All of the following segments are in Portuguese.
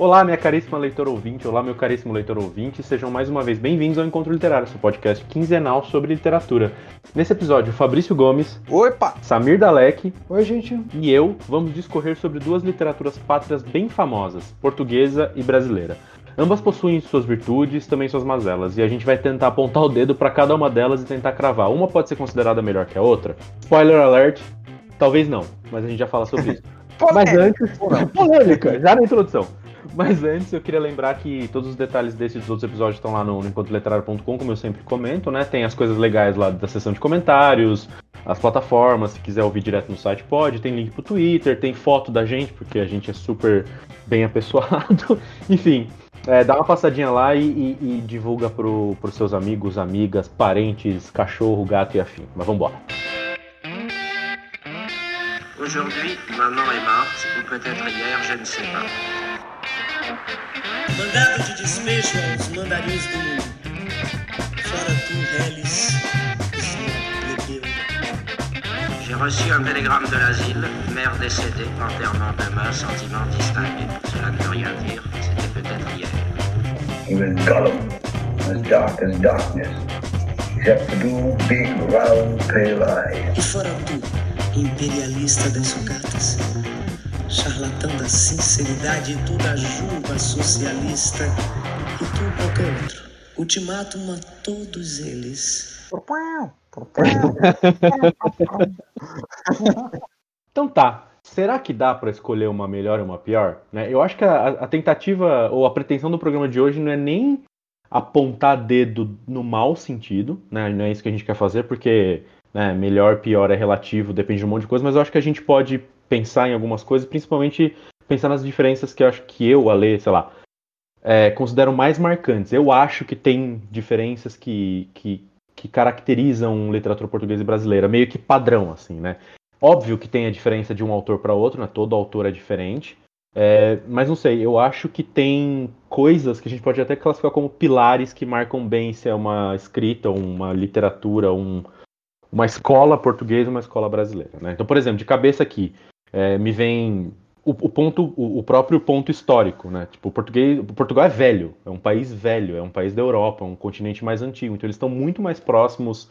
Olá, minha caríssima leitor ouvinte, olá, meu caríssimo leitor ouvinte, sejam mais uma vez bem-vindos ao Encontro Literário, seu podcast quinzenal sobre literatura. Nesse episódio, Fabrício Gomes, Opa! Samir Dalek Oi, gente. e eu vamos discorrer sobre duas literaturas pátrias bem famosas, portuguesa e brasileira. Ambas possuem suas virtudes, também suas mazelas, e a gente vai tentar apontar o dedo para cada uma delas e tentar cravar. Uma pode ser considerada melhor que a outra. Spoiler alert, talvez não, mas a gente já fala sobre isso. Mas antes, polêmica, já na introdução. Mas antes eu queria lembrar que todos os detalhes desses e dos outros episódios estão lá no, no como eu sempre comento, né? Tem as coisas legais lá da seção de comentários, as plataformas, se quiser ouvir direto no site pode, tem link pro Twitter, tem foto da gente, porque a gente é super bem apessoado. Enfim, é, dá uma passadinha lá e, e- e divulga pro, pros seus amigos, amigas, parentes, cachorro, gato e afim. Mas vambora. Aujourd'hui, maman est morte, ou peut-être hier, je ne sais pas. Mandado de despejo aos mandarins do mundo. Fora tu, reles, plebeu. J'ai reçu un télégramme de l'asile, mère décédée, enterrement demain, sentiment distingué. Cela ne veut rien dire, c'était peut-être hier. He was Gollum, as dark as darkness, except for two big, round, pale eyes. E fora tu, imperialista das sucatas. Charlatão da sinceridade e tu da juba socialista. E tu qualquer outro. Ultimátum a todos eles. Então tá. Será que dá pra escolher uma melhor e uma pior? Né? Eu acho que a, a tentativa ou a pretensão do programa de hoje não é nem apontar dedo no mau sentido, né? Não é isso que a gente quer fazer, porque né, melhor, pior é relativo, depende de um monte de coisa, mas eu acho que a gente pode pensar em algumas coisas, principalmente pensar nas diferenças que eu acho que eu, Ale, sei lá, é, considero mais marcantes. Eu acho que tem diferenças que, que, que caracterizam literatura portuguesa e brasileira, meio que padrão, assim, né? Óbvio que tem a diferença de um autor para outro, né? Todo autor é diferente. É, mas não sei, eu acho que tem coisas que a gente pode até classificar como pilares que marcam bem se é uma escrita, uma literatura, um, uma escola portuguesa uma escola brasileira. Né? Então, por exemplo, de cabeça aqui, é, me vem o, o ponto, o, o próprio ponto histórico, né? Tipo, o português, o Portugal é velho, é um país velho, é um país da Europa, é um continente mais antigo, então eles estão muito mais próximos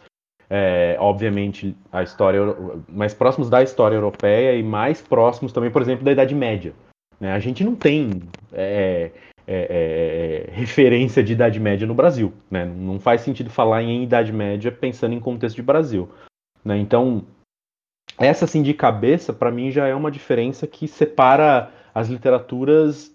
é, obviamente, a história mais próximos da história europeia e mais próximos também, por exemplo, da Idade Média. né? A gente não tem é, é, é, referência de Idade Média no Brasil. Né? Não faz sentido falar em Idade Média pensando em contexto de Brasil. né? Então, essa assim de cabeça, para mim, já é uma diferença que separa as literaturas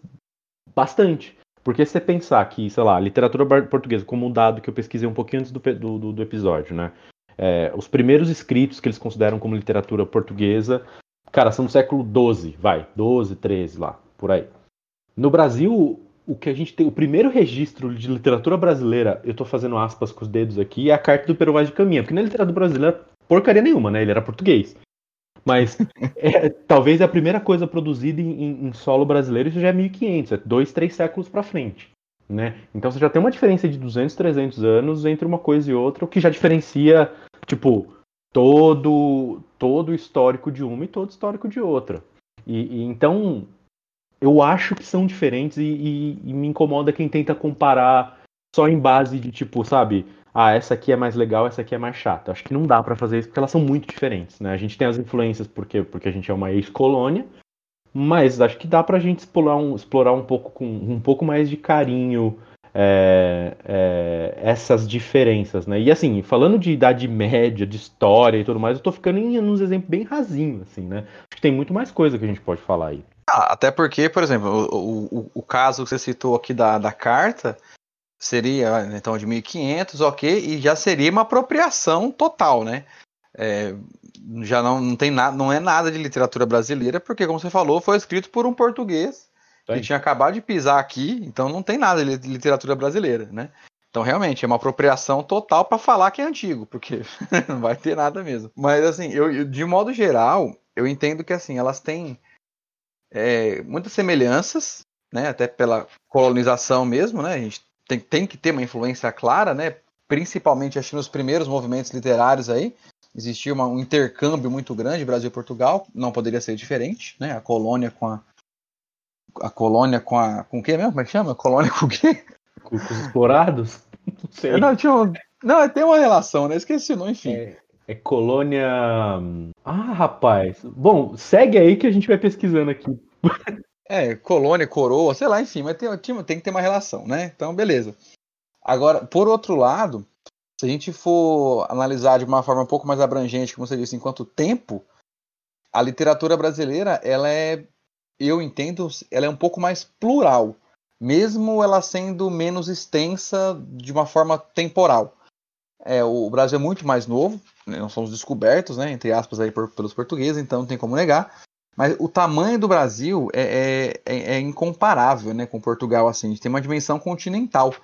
bastante. Porque se você pensar que, sei lá, literatura portuguesa, como um dado que eu pesquisei um pouquinho antes do, do, do- episódio, né? É, os primeiros escritos que eles consideram como literatura portuguesa, cara, são do século XII, vai, 12, 13 lá, por aí. No Brasil, o que a gente tem, o primeiro registro de literatura brasileira, eu tô fazendo aspas com os dedos aqui, é a carta do Pero Vaz de Caminha, porque na literatura brasileira, porcaria nenhuma, né? Ele era português. Mas é, talvez a primeira coisa produzida em, em- solo brasileiro isso já é 1500, é dois, três séculos para frente. Né? Então você já tem uma diferença de 200, 300 anos entre uma coisa e outra, o que já diferencia, tipo, todo, todo histórico de uma e todo histórico de outra. E, e então, eu acho que são diferentes e, e- e me incomoda quem tenta comparar só em base de, tipo, sabe, ah, essa aqui é mais legal, essa aqui é mais chata. Acho que não dá pra fazer isso porque elas são muito diferentes, né? A gente tem as influências porque, porque a gente é uma ex-colônia, mas acho que dá pra gente explorar um, explorar um pouco com um pouco mais de carinho é, é, essas diferenças, né? E assim, falando de idade média, de história e tudo mais, eu tô ficando em uns exemplos bem rasinhos, assim, né? Acho que tem muito mais coisa que a gente pode falar aí. Ah, até porque, por exemplo, o, o, o caso que você citou aqui da, da carta seria então de 1500, ok, e já seria uma apropriação total, né? É, já não, não tem nada, não é nada de literatura brasileira, porque como você falou, foi escrito por um português Sim. que tinha acabado de pisar aqui, então não tem nada de literatura brasileira, né? Então realmente é uma apropriação total para falar que é antigo, porque não vai ter nada mesmo. Mas assim, eu, eu- de modo geral, eu entendo que assim elas têm é, muitas semelhanças, né? Até pela colonização mesmo, né? A gente tem, tem que ter uma influência clara, né? Principalmente acho que nos primeiros movimentos literários aí existia uma- um intercâmbio muito grande Brasil e Portugal, não poderia ser diferente, né? A colônia com a a colônia com a. Com o quê mesmo? Como é que chama? Colônia com o quê? Com, com os explorados? Não sei. Não, tinha um... não, tem uma relação, né? Esqueci o nome, enfim. É, é colônia. Ah, rapaz. Bom, segue aí que a gente vai pesquisando aqui. É, colônia, coroa, sei lá, enfim, mas tem, tem que ter uma relação, né? Então, beleza. Agora, por outro lado, se a gente for analisar de uma forma um pouco mais abrangente, como você disse, enquanto tempo, a literatura brasileira, ela é, eu entendo, ela é um pouco mais plural, mesmo ela sendo menos extensa de uma forma temporal. É, o Brasil é muito mais novo, né, nós somos descobertos, né, entre aspas, aí, por, pelos portugueses, então não tem como negar. Mas o tamanho do Brasil é, é, é, é incomparável né, com Portugal. Assim. A gente tem uma dimensão continental.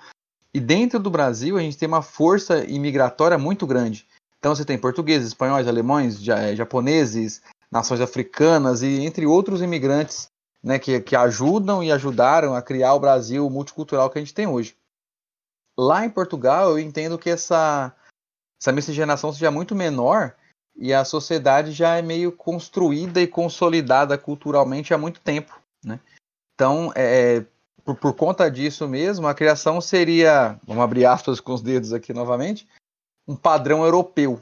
E dentro do Brasil, a gente tem uma força imigratória muito grande. Então você tem portugueses, espanhóis, alemães, eh, japoneses, nações africanas e entre outros imigrantes né, que, que ajudam e ajudaram a criar o Brasil multicultural que a gente tem hoje. Lá em Portugal, eu entendo que essa, essa miscigenação seja muito menor e a sociedade já é meio construída e consolidada culturalmente há muito tempo. Né? Então, é, por, por, conta disso mesmo, a criação seria, vamos abrir aspas com os dedos aqui novamente, um padrão europeu.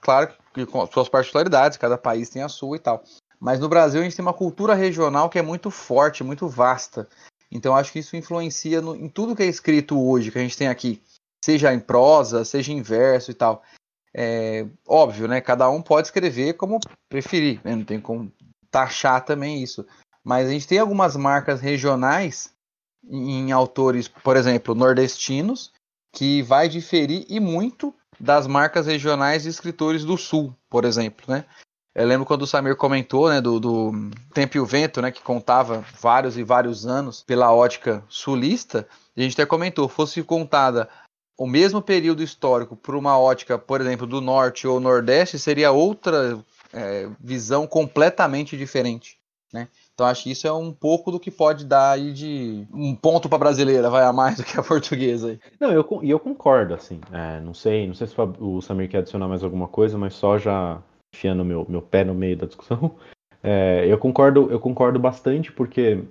Claro que com suas particularidades, cada país tem a sua e tal. Mas no Brasil a gente tem uma cultura regional que é muito forte, muito vasta. Então acho que isso influencia no, em tudo que é escrito hoje, que a gente tem aqui, seja em prosa, seja em verso e tal. É, óbvio, né? Cada um pode escrever como preferir, né? não tem como taxar também isso. Mas a gente tem algumas marcas regionais em autores, por exemplo, nordestinos, que vai diferir e muito das marcas regionais de escritores do Sul, por exemplo, né? Eu lembro quando o Samir comentou, né, do, do Tempo e o Vento, né, que contava vários e vários anos pela ótica sulista, a gente até comentou, fosse contada o mesmo período histórico por uma ótica, por exemplo, do norte ou nordeste, seria outra é, visão completamente diferente. Né? Então acho que isso é um pouco do que pode dar aí de um ponto para brasileira, vai a mais do que a portuguesa. Aí. Não, eu, eu concordo, assim. É, não sei, não sei se o Samir quer adicionar mais alguma coisa, mas só já enfiando meu, meu pé no meio da discussão. É, eu concordo, eu concordo bastante, porque,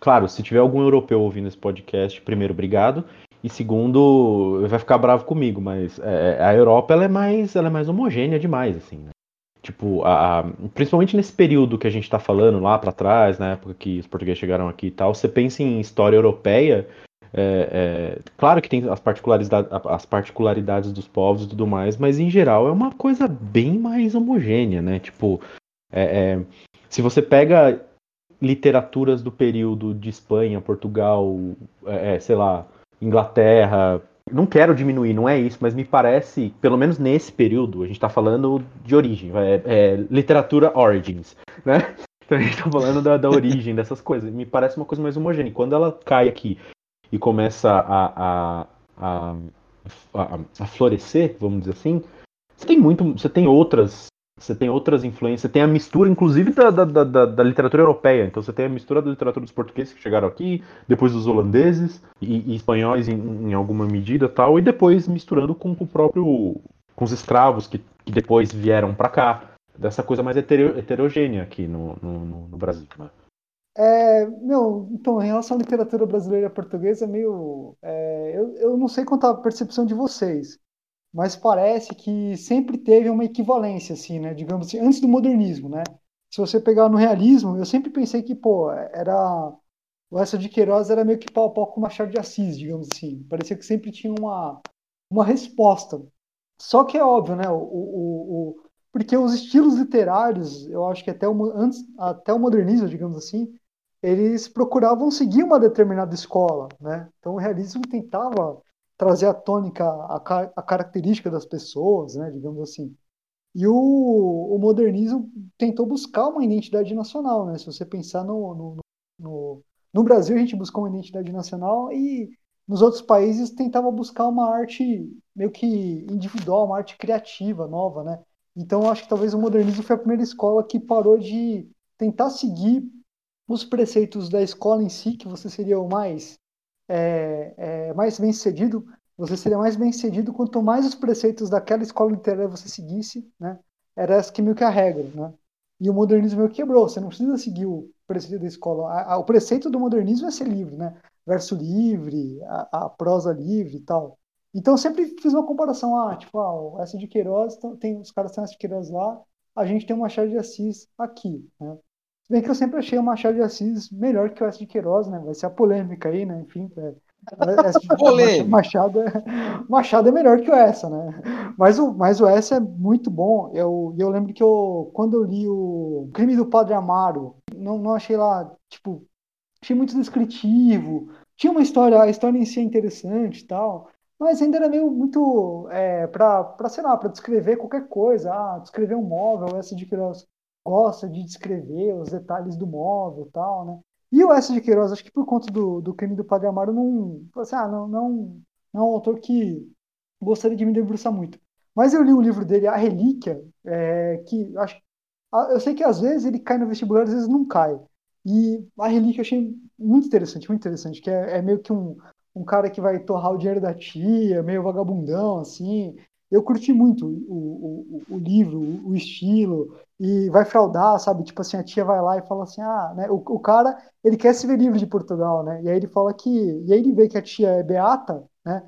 claro, se tiver algum europeu ouvindo esse podcast, primeiro, obrigado. E segundo, vai ficar bravo comigo, mas é, a Europa ela é mais, ela é mais homogênea demais, assim. Né? Tipo, a, a, principalmente nesse período que a gente está falando lá para trás, na época que os portugueses chegaram aqui e tal, você pensa em história europeia, é, é, claro que tem as particularidades, as particularidades dos povos e tudo mais, mas em geral é uma coisa bem mais homogênea, né? Tipo, é, é se você pega literaturas do período de Espanha, Portugal, é, é, sei lá, Inglaterra. Não quero diminuir, não é isso, mas me parece, pelo menos nesse período, a gente está falando de origem, é, é, literatura origins, né? Então a gente está falando da, da, origem dessas coisas. Me parece uma coisa mais homogênea. Quando ela cai aqui e começa a, a, a, a, a florescer, vamos dizer assim, você tem muito, você tem outras você tem outras influências, você tem a mistura, inclusive, da, da, da, da, literatura europeia. Então você tem a mistura da literatura dos portugueses que chegaram aqui, depois dos holandeses e, e espanhóis em, em, alguma medida tal, e depois misturando com, com o próprio. com os escravos que, que depois vieram para cá. Dessa coisa mais heterogênea aqui no, no, no Brasil. Né? É, meu, então, em relação à literatura brasileira portuguesa, meio. É, eu, eu não sei quanto a percepção de vocês mas parece que sempre teve uma equivalência, assim, né? Digamos assim, antes do modernismo, né? Se você pegar no realismo, eu sempre pensei que, pô, era o Essa de Queiroz era meio que pau a pau com o Machado de Assis, digamos assim. Parecia que sempre tinha uma, uma resposta. Só que é óbvio, né? O, o, o, porque os estilos literários, eu acho que até o, antes, até o modernismo, digamos assim, eles procuravam seguir uma determinada escola, né? Então o realismo tentava trazer a tônica, a, a característica das pessoas, né, digamos assim. E o, o, modernismo tentou buscar uma identidade nacional, né? Se você pensar no, no, no, no, Brasil, a gente buscou uma identidade nacional e nos outros países tentava buscar uma arte meio que individual, uma arte criativa, nova, né? Então, acho que talvez o modernismo foi a primeira escola que parou de tentar seguir os preceitos da escola em si, que você seria o mais é, é, mais bem sucedido, você seria mais bem sucedido quanto mais os preceitos daquela escola literária você seguisse, né? Era essa que meio que a regra, né? E o modernismo meio que quebrou. Você não precisa seguir o, preceito da escola. A, a, o preceito do modernismo é ser livre, né? Verso livre, a, a prosa livre e tal. Então sempre fiz uma comparação, ah, tipo, ah, S de Queiroz, tem, os caras têm S de Queiroz lá, a gente tem o Machado de Assis aqui, né? Se bem que eu sempre achei o Machado de Assis melhor que o S de Queiroz, né? Vai ser a polêmica aí, né? Enfim, é, Machado, é, Machado é melhor que o essa, né? Mas o, mas o essa é muito bom. Eu, eu lembro que eu, quando eu li o Crime do Padre Amaro, não, não achei lá, tipo, achei muito descritivo. Tinha uma história, a história em si é interessante e tal, mas ainda era meio muito é, para, sei lá, para descrever qualquer coisa. Ah, descrever um móvel, essa de que gosta de descrever os detalhes do móvel e tal, né? E o S. de Queiroz, acho que por conta do, do crime do Padre Amaro, não, assim, ah, não, não, não é um autor que gostaria de me debruçar muito. Mas eu li o livro dele, A Relíquia, é, que acho, eu sei que às vezes ele cai no vestibular, às vezes não cai. E A Relíquia eu achei muito interessante, muito interessante, que é, é meio que um, um cara que vai torrar o dinheiro da tia, meio vagabundão, assim. Eu curti muito o, o, o livro, o estilo, e vai fraudar, sabe? Tipo assim, a tia vai lá e fala assim, ah, né? O, o cara, ele quer se ver livre de Portugal, né? E aí ele fala que, e aí ele vê que a tia é beata, né?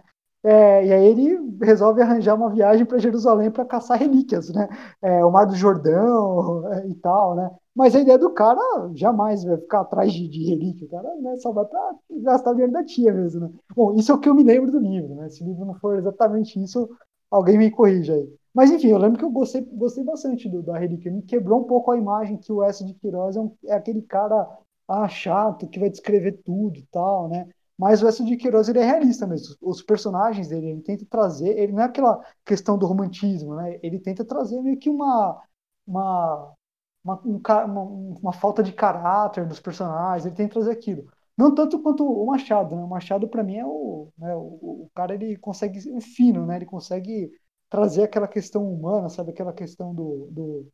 É, e aí ele resolve arranjar uma viagem para Jerusalém para caçar relíquias, né? É, o Mar do Jordão é, e tal, né? Mas a ideia do cara jamais vai ficar atrás de, de relíquia, o cara né, só vai para gastar o dinheiro da tia mesmo, né? Bom, isso é o que eu me lembro do livro, né? Se o livro não for exatamente isso, alguém me corrija aí. Mas enfim, eu lembro que eu gostei, gostei bastante do, da relíquia, me quebrou um pouco a imagem que o S de Queiroz é, um, é aquele cara ah, chato que vai descrever tudo e tal, né? Mas o S de Queiroz ele é realista mesmo. Os personagens dele, ele tenta trazer, ele não é aquela questão do romantismo, né? Ele tenta trazer meio que uma uma uma, uma, uma, falta de caráter dos personagens, ele que trazer aquilo. Não tanto quanto o Machado, né? O Machado, para mim, é o, né, o, o, cara, ele consegue, o fino, né? Ele consegue trazer aquela questão humana, sabe? Aquela questão do, do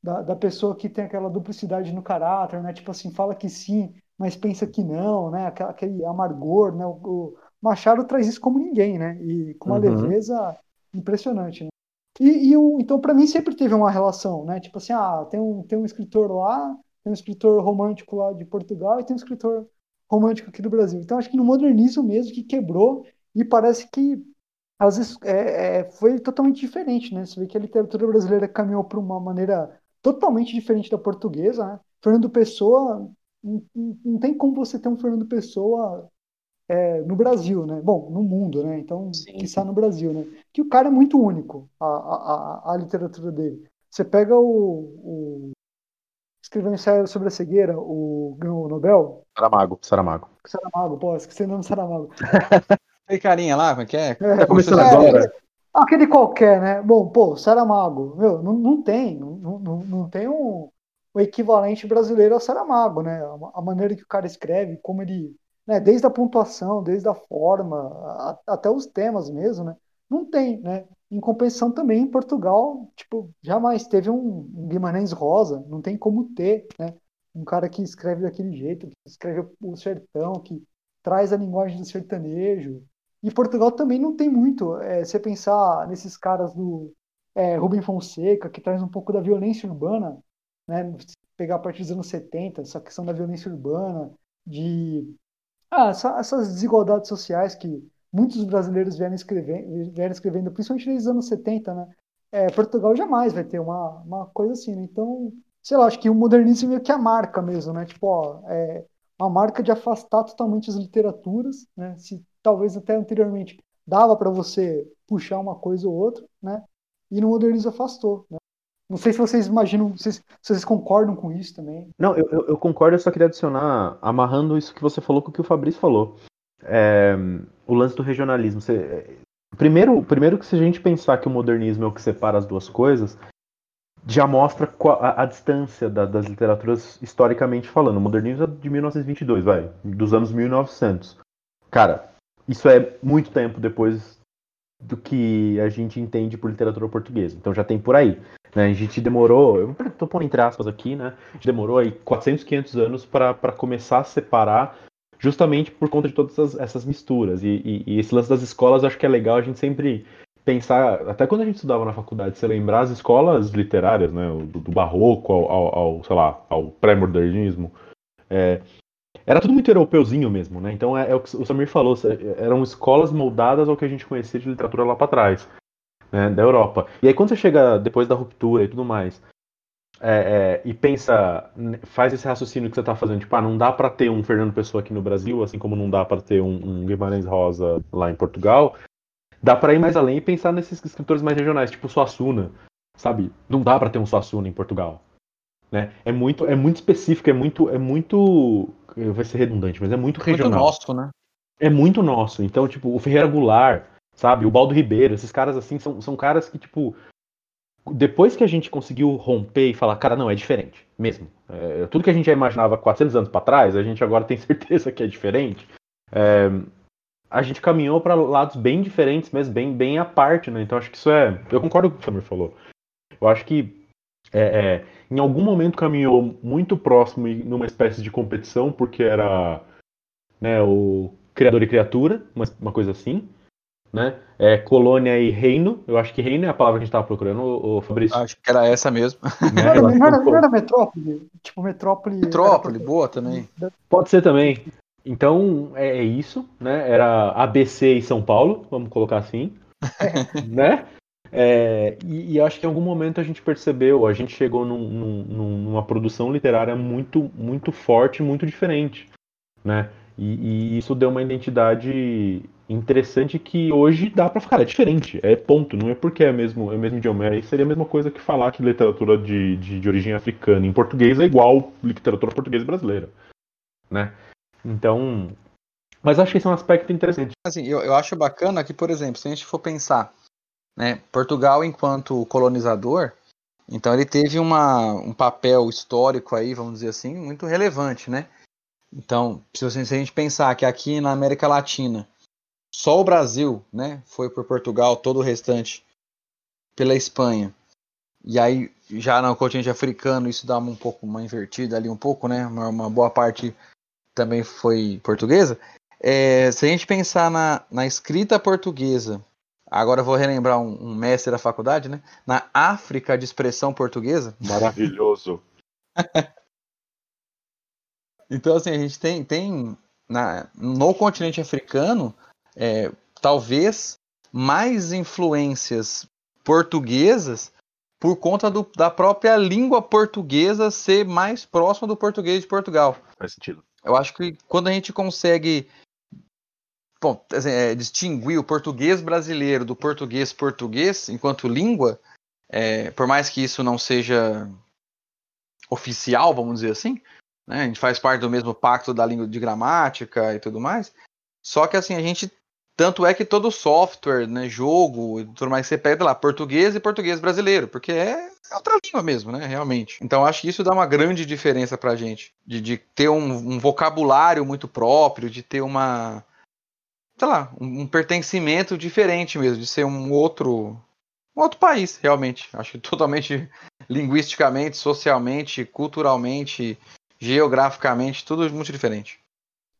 da, da, pessoa que tem aquela duplicidade no caráter, né? Tipo assim, fala que sim, mas pensa que não, né? Aquela, aquele amargor, né? O, o Machado traz isso como ninguém, né? E com uma uhum. leveza impressionante, né? E, e o, então, para mim, sempre teve uma relação, né? Tipo assim, ah, tem um, tem um escritor lá, tem um escritor romântico lá de Portugal e tem um escritor romântico aqui do Brasil. Então, acho que no modernismo mesmo que quebrou e parece que às vezes é, é, foi totalmente diferente, né? Você vê que a literatura brasileira caminhou para uma maneira totalmente diferente da portuguesa, né? Fernando Pessoa, não, não tem como você ter um Fernando Pessoa é, no Brasil, né? Bom, no mundo, né? Então, que está no Brasil, né? Que o cara é muito único, a, a, a literatura dele. Você pega o, o escreveu um ensaio sobre a cegueira, o ganhou o Nobel. Saramago, Saramago. Saramago, pô, esqueci o nome Saramago. Aquele carinha lá, como é que é? é tá começando é, agora. Aquele qualquer, né? Bom, pô, Saramago, meu, não, não tem, não, não, não tem um, um equivalente brasileiro ao Saramago, né? A, a maneira que o cara escreve, como ele né, desde a pontuação, desde a forma, a, até os temas mesmo, né, não tem, né? Em compensação também em Portugal, tipo, jamais teve um, Guimarães Rosa, não tem como ter, né? Um cara que escreve daquele jeito, que escreve o sertão, que traz a linguagem do sertanejo. E Portugal também não tem muito. É, você pensar nesses caras do é, Rubem Fonseca, que traz um pouco da violência urbana, né? Pegar a partir dos anos 70, essa questão da violência urbana, de ah, essa, essas desigualdades sociais que muitos brasileiros vieram escrevendo, vieram escrevendo principalmente desde os anos 70, né? É, Portugal jamais vai ter uma, uma coisa assim, né? Então, sei lá, acho que o modernismo é que a marca mesmo, né? Tipo, ó, é uma marca de afastar totalmente as literaturas, né? Se talvez até anteriormente dava para você puxar uma coisa ou outra, né? E no modernismo afastou, né? Não sei se vocês imaginam, se vocês concordam com isso também. Não, eu, eu, eu, concordo, eu só queria adicionar, amarrando isso que você falou com o que o Fabrício falou. É, o lance do regionalismo. Você, primeiro, primeiro que se a gente pensar que o modernismo é o que separa as duas coisas, já mostra a, a distância da, das literaturas historicamente falando. O modernismo é de 1922, vai, dos anos 1900. Cara, isso é muito tempo depois do que a gente entende por literatura portuguesa. Então já tem por aí. Né? A gente demorou, eu tô pondo entre aspas aqui, né? A gente demorou aí 400, 500 anos para começar a separar, justamente por conta de todas essas, essas misturas. E, e, e, esse lance das escolas, acho que é legal a gente sempre pensar, até quando a gente estudava na faculdade, você lembrar as escolas literárias, né? Do, do barroco ao, ao, ao, sei lá, ao pré-modernismo, É, era tudo muito europeuzinho mesmo, né? Então é, é, o que o Samir falou, eram escolas moldadas ao que a gente conhecia de literatura lá para trás, né? Da Europa. E aí quando você chega depois da ruptura e tudo mais, é, é, e pensa, faz esse raciocínio que você está fazendo, tipo, ah, não dá para ter um Fernando Pessoa aqui no Brasil, assim como não dá para ter um, um, Guimarães Rosa lá em Portugal, dá para ir mais além e pensar nesses escritores mais regionais, tipo Suassuna, sabe? Não dá para ter um Suassuna em Portugal, né? É muito, é muito específico, é muito, é muito, vai ser redundante, mas é muito regional. Muito nosso, né? É muito nosso. Então, tipo, o Ferreira Goulart, sabe? O Baldo Ribeiro, esses caras assim são, são caras que, tipo, depois que a gente conseguiu romper e falar, cara, não, é diferente, mesmo. É, tudo que a gente já imaginava 400 anos para trás, a gente agora tem certeza que é diferente. É, a gente caminhou para lados bem diferentes, mas bem, bem à parte, né? Então acho que isso é. Eu concordo com o que o Samir falou. Eu acho que é, é, em algum momento caminhou muito próximo e numa espécie de competição, porque era né, o criador e criatura, uma, uma coisa assim né? É, colônia e reino. Eu acho que reino é a palavra que a gente estava procurando, o, Fabrício. Acho que era essa mesmo. Né? Não, era, não, era, não era metrópole? Tipo, metrópole. Metrópole, boa também. Pode ser também. Então, é, é isso, né? Era ABC e São Paulo, vamos colocar assim. né? É, e, e, acho que em algum momento a gente percebeu, a gente chegou num, num, numa produção literária muito, muito forte, muito diferente, né? E, e, isso deu uma identidade interessante que hoje dá para ficar. É diferente, é ponto. Não é porque é mesmo, é o mesmo idioma. Aí seria a mesma coisa que falar que literatura de, de, de, origem africana em português é igual literatura portuguesa brasileira. Né? Então. Mas acho que esse é um aspecto interessante. Assim, eu, eu acho bacana que, por exemplo, se a gente for pensar, né, Portugal enquanto colonizador, então ele teve uma, um papel histórico aí, vamos dizer assim, muito relevante, né? Então, se a gente pensar que aqui na América Latina só o Brasil, né, foi por Portugal, todo o restante pela Espanha. E aí, já no continente africano, isso dá um pouco uma invertida ali um pouco, né? Uma, uma boa parte também foi portuguesa. É, se a gente pensar na, na escrita portuguesa, agora eu vou relembrar um, um, mestre da faculdade, né? Na África de expressão portuguesa. Maravilhoso. então, assim, a gente tem, tem na, no continente africano é, talvez mais influências portuguesas por conta do, da própria língua portuguesa ser mais próxima do português de Portugal. Faz sentido. Eu acho que quando a gente consegue bom, assim, é, distinguir o português brasileiro do português português enquanto língua, é, por mais que isso não seja oficial, vamos dizer assim, né, a gente faz parte do mesmo pacto da língua de gramática e tudo mais. Só que assim a gente tanto é que todo software, né, jogo tudo mais, você pega lá português e português brasileiro, porque é outra língua mesmo, né, realmente. Então acho que isso dá uma grande diferença pra gente, de, de ter um, um vocabulário muito próprio, de ter uma, sei lá, um, um, pertencimento diferente mesmo, de ser um outro, um outro país, realmente. Acho que totalmente linguisticamente, socialmente, culturalmente, geograficamente, tudo muito diferente.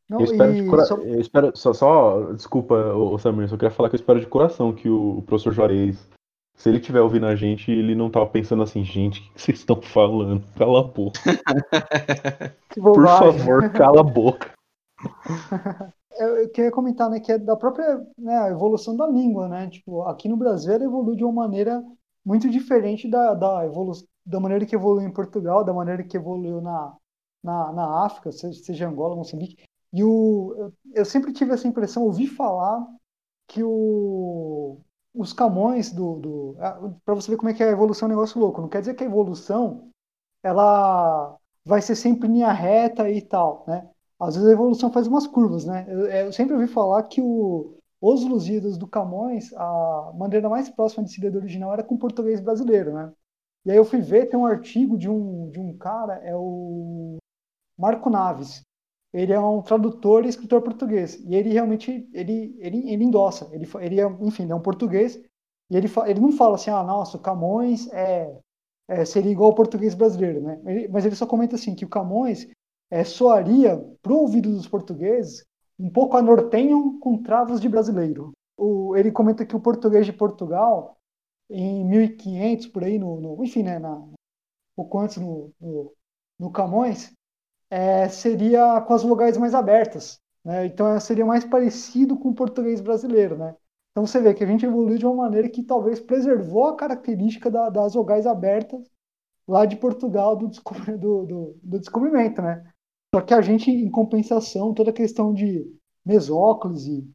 Não, eu espero, de cora... só... eu espero só, só desculpa, o Samir, só queria falar que eu espero de coração que o, o professor Juarez, se ele estiver ouvindo a gente, ele não tava pensando assim, gente, o que vocês estão falando? Cala a boca. Por favor, cala a boca. Eu queria comentar, né, que é da própria né, evolução da língua, né? Tipo, aqui no Brasil ela evolui de uma maneira muito diferente da, da, evolu da maneira que evoluiu em Portugal, da maneira que evoluiu na, na, na África, seja, seja Angola, Moçambique. E o, eu sempre tive essa impressão, ouvi falar que o, os Camões do, do para você ver como é que é a evolução é um negócio louco. Não quer dizer que a evolução ela vai ser sempre linha reta e tal, né? Às vezes a evolução faz umas curvas, né? Eu, eu sempre ouvi falar que o, os Lusíadas do Camões, a maneira mais próxima de se ler do original era com português brasileiro, né? E aí eu fui ver, tem um artigo de um, de um cara, é o Marco Naves, ele é um tradutor e escritor português. E ele realmente, ele, ele, ele endossa. Ele, ele é, enfim, ele é um português. E ele, ele não fala assim, ah, nossa, o Camões é, é seria igual ao português brasileiro, né? Ele, mas ele só comenta assim, que o Camões é, soaria, para o ouvido dos portugueses, um pouco a nortenho com travos de brasileiro. O, ele comenta que o português de Portugal, em 1500, por aí, no, no enfim, né, na, pouco antes no, no, no Camões, é, seria com as vogais mais abertas. Né? Então seria mais parecido com o português brasileiro. Né? Então você vê que a gente evoluiu de uma maneira que talvez preservou a característica da, das vogais abertas lá de Portugal do, do, do, do, descobrimento, né? Só que a gente, em compensação, toda a questão de mesóclise,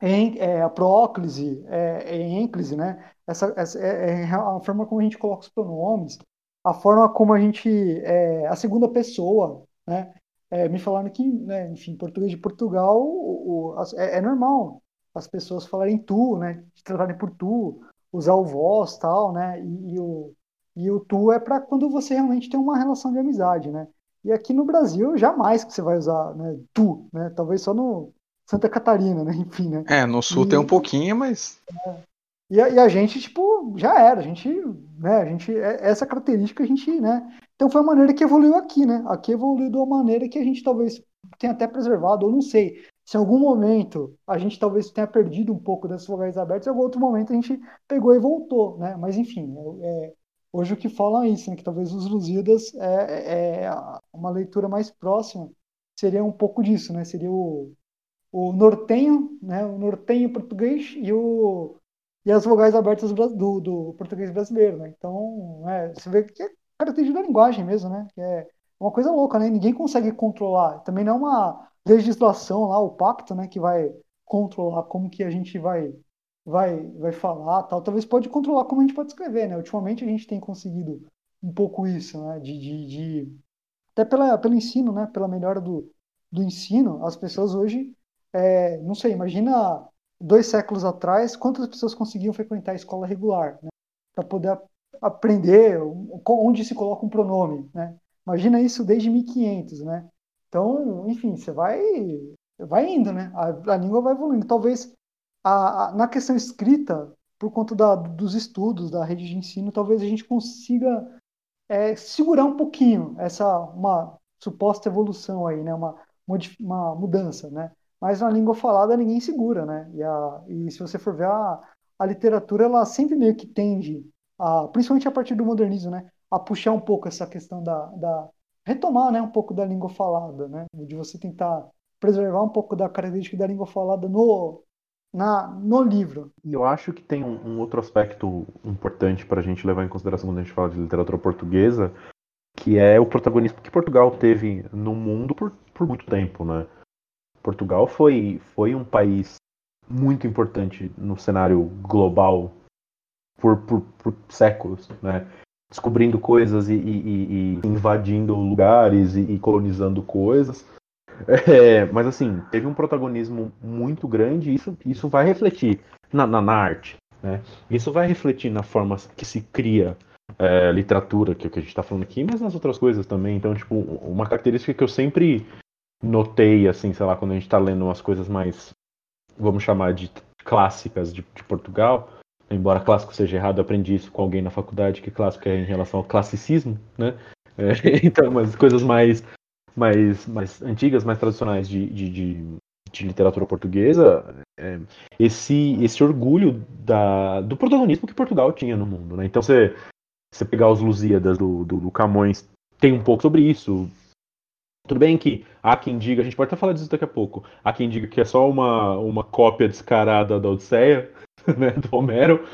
em, é, próclise, é, é, ênclise, né? Essa, essa é, é, a forma como a gente coloca os pronomes, a forma como a gente, é, a segunda pessoa, né? É, me falaram que, né, enfim, português de Portugal o, o, é, é, normal as pessoas falarem tu, né? Se tratarem por tu, usar o vós, tal, né? E, e o, e o tu é para quando você realmente tem uma relação de amizade, né? E aqui no Brasil, jamais que você vai usar né, tu, né? Talvez só no Santa Catarina, né? Enfim, né? É, no sul e, tem um pouquinho, mas... É, e, a, e, a, gente, tipo, já era. A gente, né? A gente, é, essa característica a gente, né? Então foi a maneira que evoluiu aqui, né? Aqui evoluiu de uma maneira que a gente talvez tenha até preservado, ou não sei. Se em algum momento a gente talvez tenha perdido um pouco desses lugares abertos, em algum outro momento a gente pegou e voltou, né? Mas enfim, é, hoje o que falam é isso, né? Que talvez os Lusíadas é, é uma leitura mais próxima seria um pouco disso, né? Seria o, o nortenho, né? O nortenho português e o e as vogais abertas do, do português brasileiro, né? Então, é, você vê que é característica da linguagem mesmo, né? Que é uma coisa louca, né? Ninguém consegue controlar. Também não é uma legislação lá, o pacto, né? Que vai controlar como que a gente vai vai vai falar, tal. Talvez pode controlar como a gente pode escrever, né? Ultimamente a gente tem conseguido um pouco isso, né? De, de, de... até pela, pelo ensino, né? Pela melhora do, do ensino, as pessoas hoje, é, não sei, imagina dois séculos atrás, quantas pessoas conseguiam frequentar a escola regular, né? Para poder aprender onde se coloca um pronome, né? Imagina isso desde 1500, né? Então, enfim, você vai vai indo, né? A, a língua vai evoluindo. Talvez a, a, na questão escrita, por conta da, dos estudos da rede de ensino, talvez a gente consiga é, segurar um pouquinho essa uma suposta evolução aí, né? Uma, uma mudança, né? Mas na língua falada ninguém segura, né? E, a, e se você for ver a, a literatura, ela sempre meio que tende a, principalmente a partir do modernismo, né, a puxar um pouco essa questão da, da retomar, né, um pouco da língua falada, né, de você tentar preservar um pouco da característica da língua falada no na, no livro. Eu acho que tem um, um outro aspecto importante para a gente levar em consideração quando a gente fala de literatura portuguesa, que é o protagonismo que Portugal teve no mundo por, por muito tempo, né? Portugal foi, foi um país muito importante no cenário global por, por, por séculos, né? Descobrindo coisas e, e, e invadindo lugares e, e colonizando coisas. É, mas assim, teve um protagonismo muito grande e isso, isso vai refletir na, na, na arte. Né? Isso vai refletir na forma que se cria é, literatura, que é o que a gente está falando aqui, mas nas outras coisas também. Então, tipo, uma característica que eu sempre notei, assim, sei lá, quando a gente está lendo umas coisas mais, vamos chamar de clássicas de, de Portugal, embora clássico seja errado, aprendi isso com alguém na faculdade, que clássico é em relação ao classicismo, né? É, então, umas coisas mais, mais, mais antigas, mais tradicionais de, de, de, de literatura portuguesa, é, esse, esse orgulho da, do protagonismo que Portugal tinha no mundo, né? Então, você, você pegar os Lusíadas do, do, do Camões, tem um pouco sobre isso, tudo bem que há quem diga, a gente pode até falar disso daqui a pouco, há quem diga que é só uma, uma cópia descarada da Odisseia, né, do Homero,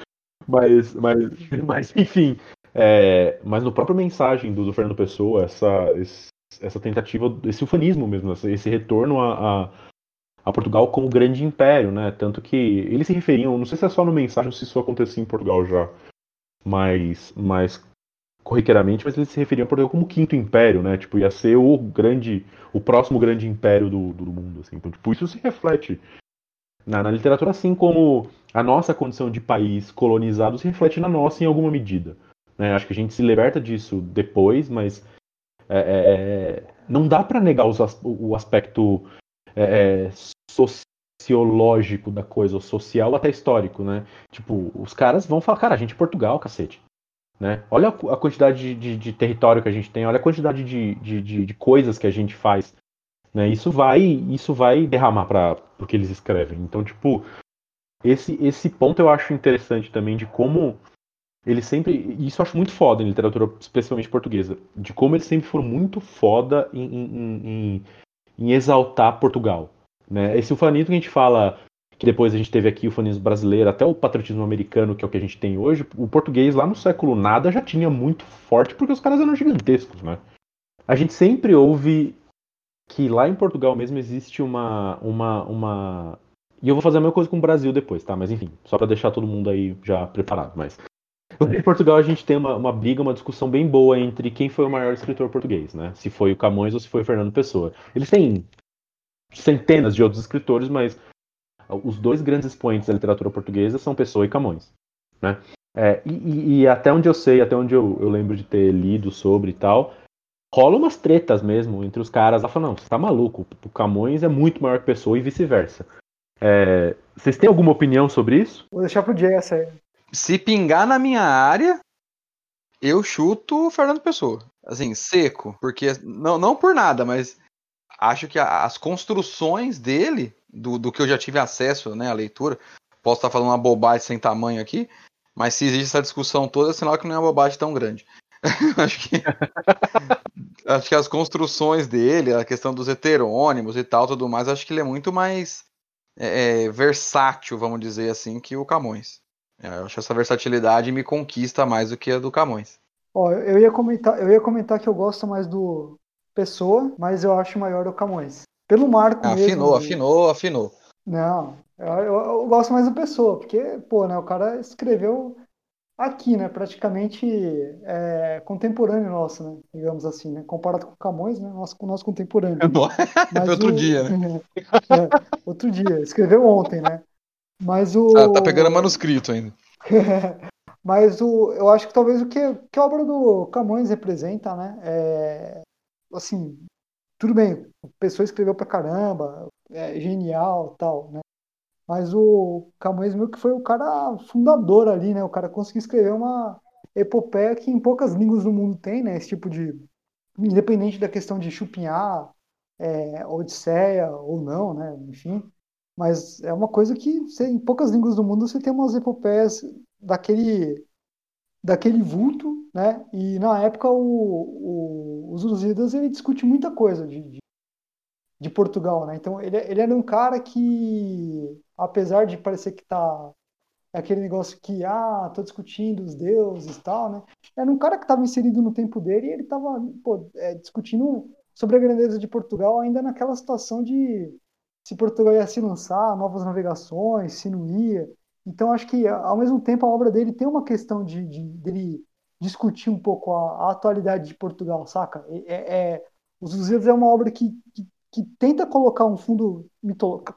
mas, mas, mas enfim, é, mas no próprio mensagem do, do Fernando Pessoa, essa, esse, essa tentativa, esse ufanismo mesmo, esse retorno a, a, a, Portugal como grande império, né? Tanto que eles se referiam, não sei se é só no mensagem ou se isso acontecia em Portugal já, mas, mas corriqueiramente, mas eles se referiam a Portugal como quinto império, né? Tipo, ia ser o grande, o próximo grande império do, do mundo, assim. Então, tipo, isso se reflete na, na, literatura, assim como a nossa condição de país colonizado se reflete na nossa em alguma medida. Né? Acho que a gente se liberta disso depois, mas é, é, é não dá para negar os, o aspecto é, é, sociológico da coisa, o social até histórico, né? Tipo, os caras vão falar, cara, a gente é Portugal, cacete. Né? Olha a, quantidade de, de, de, território que a gente tem, olha a quantidade de, de, de coisas que a gente faz. Né? Isso vai isso vai derramar para o que eles escrevem. Então, tipo, esse, esse ponto eu acho interessante também de como eles sempre. Isso eu acho muito foda em literatura, especialmente portuguesa. De como eles sempre foram muito foda em, em, em, em exaltar Portugal. Né? Esse ufanismo que a gente fala, que depois a gente teve aqui o ufanismo brasileiro, até o patriotismo americano, que é o que a gente tem hoje, o português lá no século nada já tinha muito forte, porque os caras eram gigantescos, né? A gente sempre ouve que lá em Portugal mesmo existe uma, uma, uma... E eu vou fazer a mesma coisa com o Brasil depois, tá? Mas enfim, só para deixar todo mundo aí já preparado. Mas em Portugal a gente tem uma, uma briga, uma discussão bem boa entre quem foi o maior escritor português, né? Se foi o Camões ou se foi o Fernando Pessoa. Eles têm centenas de outros escritores, mas os dois grandes expoentes da literatura portuguesa são Pessoa e Camões, né? É, e, e, até onde eu sei, até onde eu, eu, lembro de ter lido sobre e tal, rola umas tretas mesmo entre os caras lá falando, não, você tá maluco, o Camões é muito maior que Pessoa e vice-versa. É, vocês têm alguma opinião sobre isso? Vou deixar pro Jay essa aí. Se pingar na minha área, eu chuto o Fernando Pessoa. Assim, seco, porque não, não por nada, mas acho que as construções dele, do, do que eu já tive acesso né, à leitura, posso estar falando uma bobagem sem tamanho aqui, mas se existe essa discussão toda, é sinal que não é uma bobagem tão grande. acho que acho que as construções dele, a questão dos heterônimos e tal, tudo mais, acho que ele é muito mais é, é versátil, vamos dizer assim, que o Camões. É, eu acho essa versatilidade me conquista mais do que a do Camões. Ó, eu ia comentar, eu ia comentar que eu gosto mais do Pessoa, mas eu acho maior o Camões. Pelo marco afinou, mesmo. Afinou, afinou, afinou. Não, eu, eu, eu, gosto mais do Pessoa, porque, pô, né, o cara escreveu aqui, né, praticamente é, contemporâneo nosso, né, digamos assim, né, comparado com o Camões, né, nosso, nosso contemporâneo. Mas outro o, dia, né? É, outro dia, escreveu ontem, né. Mas o... Ah, tá pegando manuscrito ainda. Mas o, eu acho que talvez o que, que a obra do Camões representa, né, é, assim, tudo bem, a pessoa escreveu pra caramba, é genial tal, né? Mas o Camões meio que foi o cara fundador ali, né? O cara conseguiu escrever uma epopeia que em poucas línguas do mundo tem, né? Esse tipo de. Independente da questão de chupinhar, é, Odisseia ou não, né? Enfim. Mas é uma coisa que você, em poucas línguas do mundo você tem umas epopeias daquele, daquele vulto, né? E na época o, o, os Lusíadas ele discute muita coisa de, de, de Portugal, né? Então ele, ele era um cara que, apesar de parecer que tá aquele negócio que ah, tô discutindo os deuses e tal, né? Era um cara que estava inserido no tempo dele e ele estava é, discutindo sobre a grandeza de Portugal ainda naquela situação de se Portugal ia se lançar, novas navegações, se não ia. Então acho que ao mesmo tempo a obra dele tem uma questão de, de dele discutir um pouco a, a atualidade de Portugal, saca? É, é, Os Lusíadas é uma obra que, que, que, tenta colocar um fundo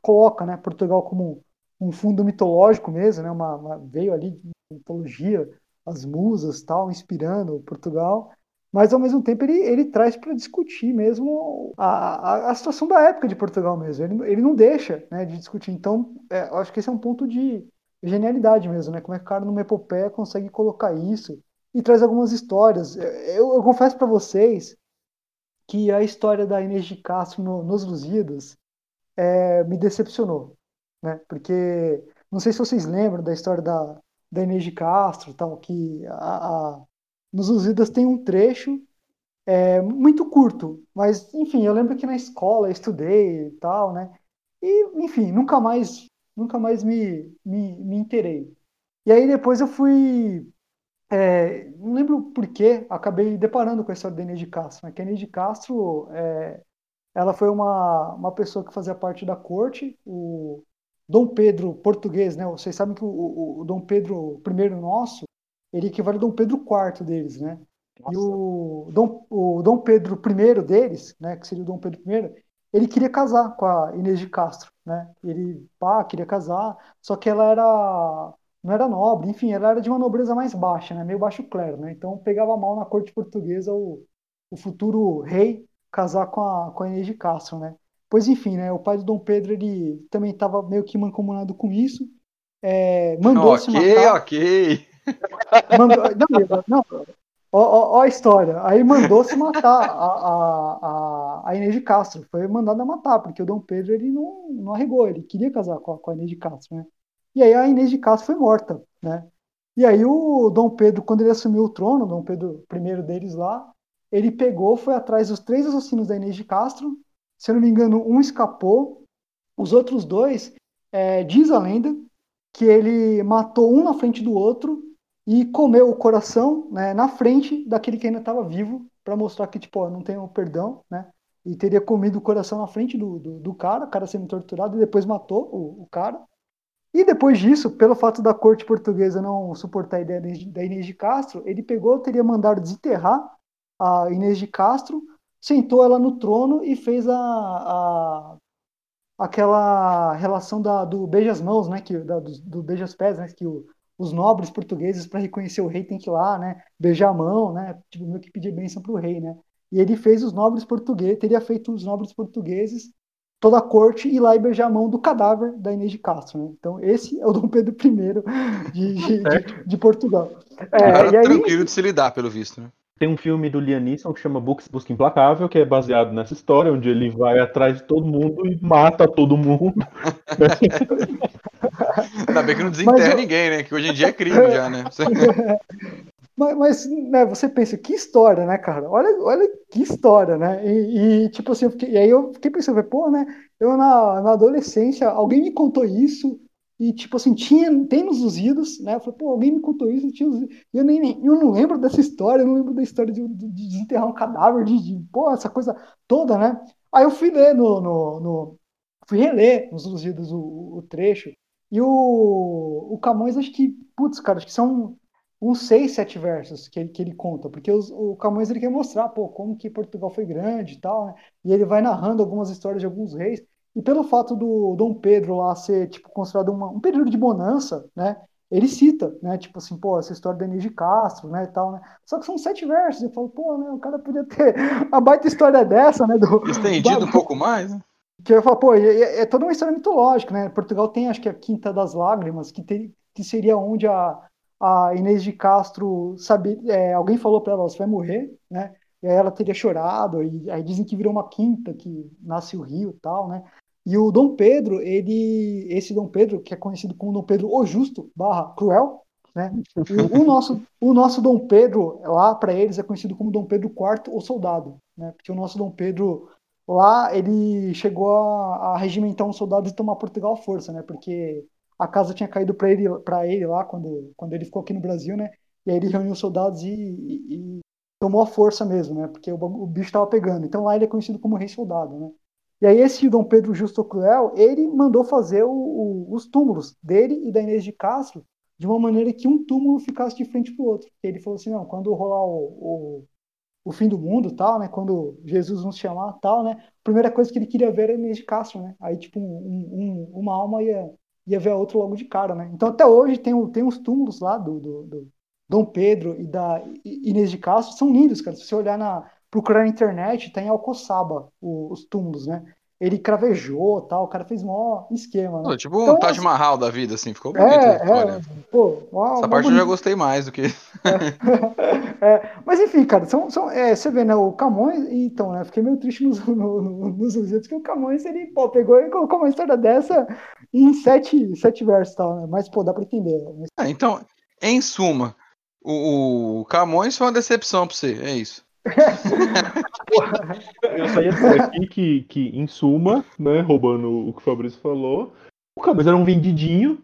coloca, né, Portugal como um, fundo mitológico mesmo, né? Uma, uma, veio ali de mitologia, as musas tal, inspirando Portugal mas ao mesmo tempo ele, ele traz para discutir mesmo a, a, a, situação da época de Portugal mesmo. Ele, ele não deixa né, de discutir. Então, é, acho que esse é um ponto de genialidade mesmo, né? Como é que o cara numa epopeia consegue colocar isso e traz algumas histórias. Eu, eu confesso para vocês que a história da Inês de Castro no, nos Lusíadas é, me decepcionou, né? Porque não sei se vocês lembram da história da, da Inês de Castro, tal, que a, a nos Lusíadas tem um trecho é, muito curto, mas enfim, eu lembro que na escola eu estudei e tal, né? E enfim, nunca mais, nunca mais me, me, me interei. E aí depois eu fui, é, não lembro porquê, acabei deparando com a história da Inês de Castro. Né? Que a Inês de Castro, é, ela foi uma, uma pessoa que fazia parte da corte, o Dom Pedro português, né? Vocês sabem que o, o, o Dom Pedro I nosso, ele equivale ao Dom Pedro IV deles, né? Nossa. E o Dom, o Dom Pedro I deles, né, que seria o Dom Pedro I, ele queria casar com a Inês de Castro, né? Ele, pá, queria casar, só que ela era não era nobre, enfim, ela era de uma nobreza mais baixa, né? Meio baixo clero, né? Então pegava mal na corte portuguesa o, o futuro rei casar com a, com a Inês de Castro, né? Pois enfim, né? O pai do Dom Pedro ele também estava meio que mancomunado com isso. É, mandou se matar. Ok, ok. Mandou, não, não, ó, ó, ó, a história. Aí mandou se matar a, a, a, a Inês de Castro. Foi mandada matar, porque o Dom Pedro ele não, não arregou, ele queria casar com a, com a Inês de Castro, né? E aí a Inês de Castro foi morta, né? E aí o Dom Pedro, quando ele assumiu o trono, Dom Pedro I deles lá, ele pegou, foi atrás dos três assassinos da Inês de Castro. Se eu não me engano, um escapou. Os outros dois, é, diz a lenda, que ele matou um na frente do outro e comeu o coração né, na frente daquele que ainda estava vivo, para mostrar que, tipo, ó, não tem perdão, né? E teria comido o coração na frente do, do, do cara, o cara sendo torturado, e depois matou o, o cara. E depois disso, pelo fato da corte portuguesa não suportar a ideia da Inês de Castro, ele pegou, teria mandado desenterrar a Inês de Castro, sentou ela no trono e fez a, a aquela relação da, do beija-as-mãos, né, que, da, do, do beija-as-pés, né, que o, os nobres portugueses, para reconhecer o rei, tem que ir lá, né, beijar a mão, né, tipo, meio que pedir bênção para o rei, né. E ele fez os nobres portugueses, teria feito os nobres portugueses toda a corte ir lá e beijar a mão do cadáver da Inês de Castro. Né? Então, esse é o Dom Pedro I de, de, de, de Portugal. É, cara aí... tranquilo de se lidar, pelo visto. Né? Tem um filme do Liam Neeson que chama Books Busca Implacável, que é baseado nessa história, onde ele vai atrás de todo mundo e mata todo mundo. Ainda bem que não desenterra Mas, ninguém, né? Que hoje em dia é crime já, né? Mas, mas né, você pensa, que história, né, cara? Olha, olha que história, né? E, e tipo assim, fiquei, e aí eu fiquei pensando, pô, né? Eu na, na adolescência, alguém me contou isso, e tipo assim, tinha, tem nos Lusíados, né? Eu falei, pô, alguém me contou isso, tinha eu nem, eu não lembro dessa história, eu não lembro da história de, de, de desenterrar um cadáver, de, de, pô, essa coisa toda, né? Aí eu fui ler no, no, no fui reler nos Lusíados o, o trecho, e o, o Camões, acho que, putz, cara, acho que são uns seis, sete versos que ele, que ele conta, porque os, o Camões ele quer mostrar, pô, como que Portugal foi grande e tal, né? E ele vai narrando algumas histórias de alguns reis, e pelo fato do Dom Pedro lá ser, tipo, considerado uma, um período de bonança, né? Ele cita, né? Tipo assim, pô, essa história da Enes de Castro, né, e tal, né? Só que são sete versos, eu falo, pô, né, o cara podia ter a baita história dessa, né? Do, Estendido um pouco mais, né? Que eu falo, pô, é, é, toda uma história mitológica, né? Portugal tem, acho que a Quinta das Lágrimas, que, tem, que seria onde a, a Inês de Castro sabia, é, alguém falou para ela, você vai morrer, né? E aí ela teria chorado, e aí dizem que virou uma quinta, que nasce o rio e tal, né? E o Dom Pedro, ele, esse Dom Pedro, que é conhecido como Dom Pedro o Justo, barra Cruel, né? O, o nosso, o nosso Dom Pedro, lá para eles, é conhecido como Dom Pedro IV, o Soldado, né? Porque o nosso Dom Pedro, lá, ele chegou a, a regimentar um soldado e tomar Portugal à força, né? Porque a casa tinha caído para ele, para ele lá quando, quando ele ficou aqui no Brasil, né? E aí ele reuniu os soldados e, e, e tomou a força mesmo, né? Porque o, o bicho estava pegando. Então lá ele é conhecido como rei soldado, né? E aí esse Dom Pedro Justo Cruel, ele mandou fazer o, o, os túmulos dele e da Inês de Castro de uma maneira que um túmulo ficasse de frente para o outro. Ele falou assim, não, quando rolar o, o, fim do mundo, tal, né? Quando Jesus nos chamar, tal, né? A primeira coisa que ele queria ver era a Inês de Castro, né? Aí tipo um, um, uma alma ia ia ver a outra logo de cara, né? Então até hoje tem, tem uns túmulos lá do, do, do Dom Pedro e da Inês de Castro, são lindos, cara. Se você olhar na procurar na internet, tem Alcoçaba os túmulos, né? ele cravejou tal, o cara fez um esquema. Né? tipo então, um Taj Mahal da vida, assim, ficou bonito. É, é, pô, Essa parte bonito. eu já gostei mais do que. É. é, mas enfim, cara, são, são, é, você vê, né, o Camões, então, né, fiquei meio triste nos, no, no, nos porque o Camões, ele, pô, pegou e colocou uma história dessa em sete, sete versos tal, né, mas, pô, dá pra entender. Mas... Ah, então, em suma, o, o Camões foi uma decepção pra você, é isso. eu só ia dizer aqui que, que, em suma, né, roubando o que o Fabrício falou, o Camus era um vendidinho,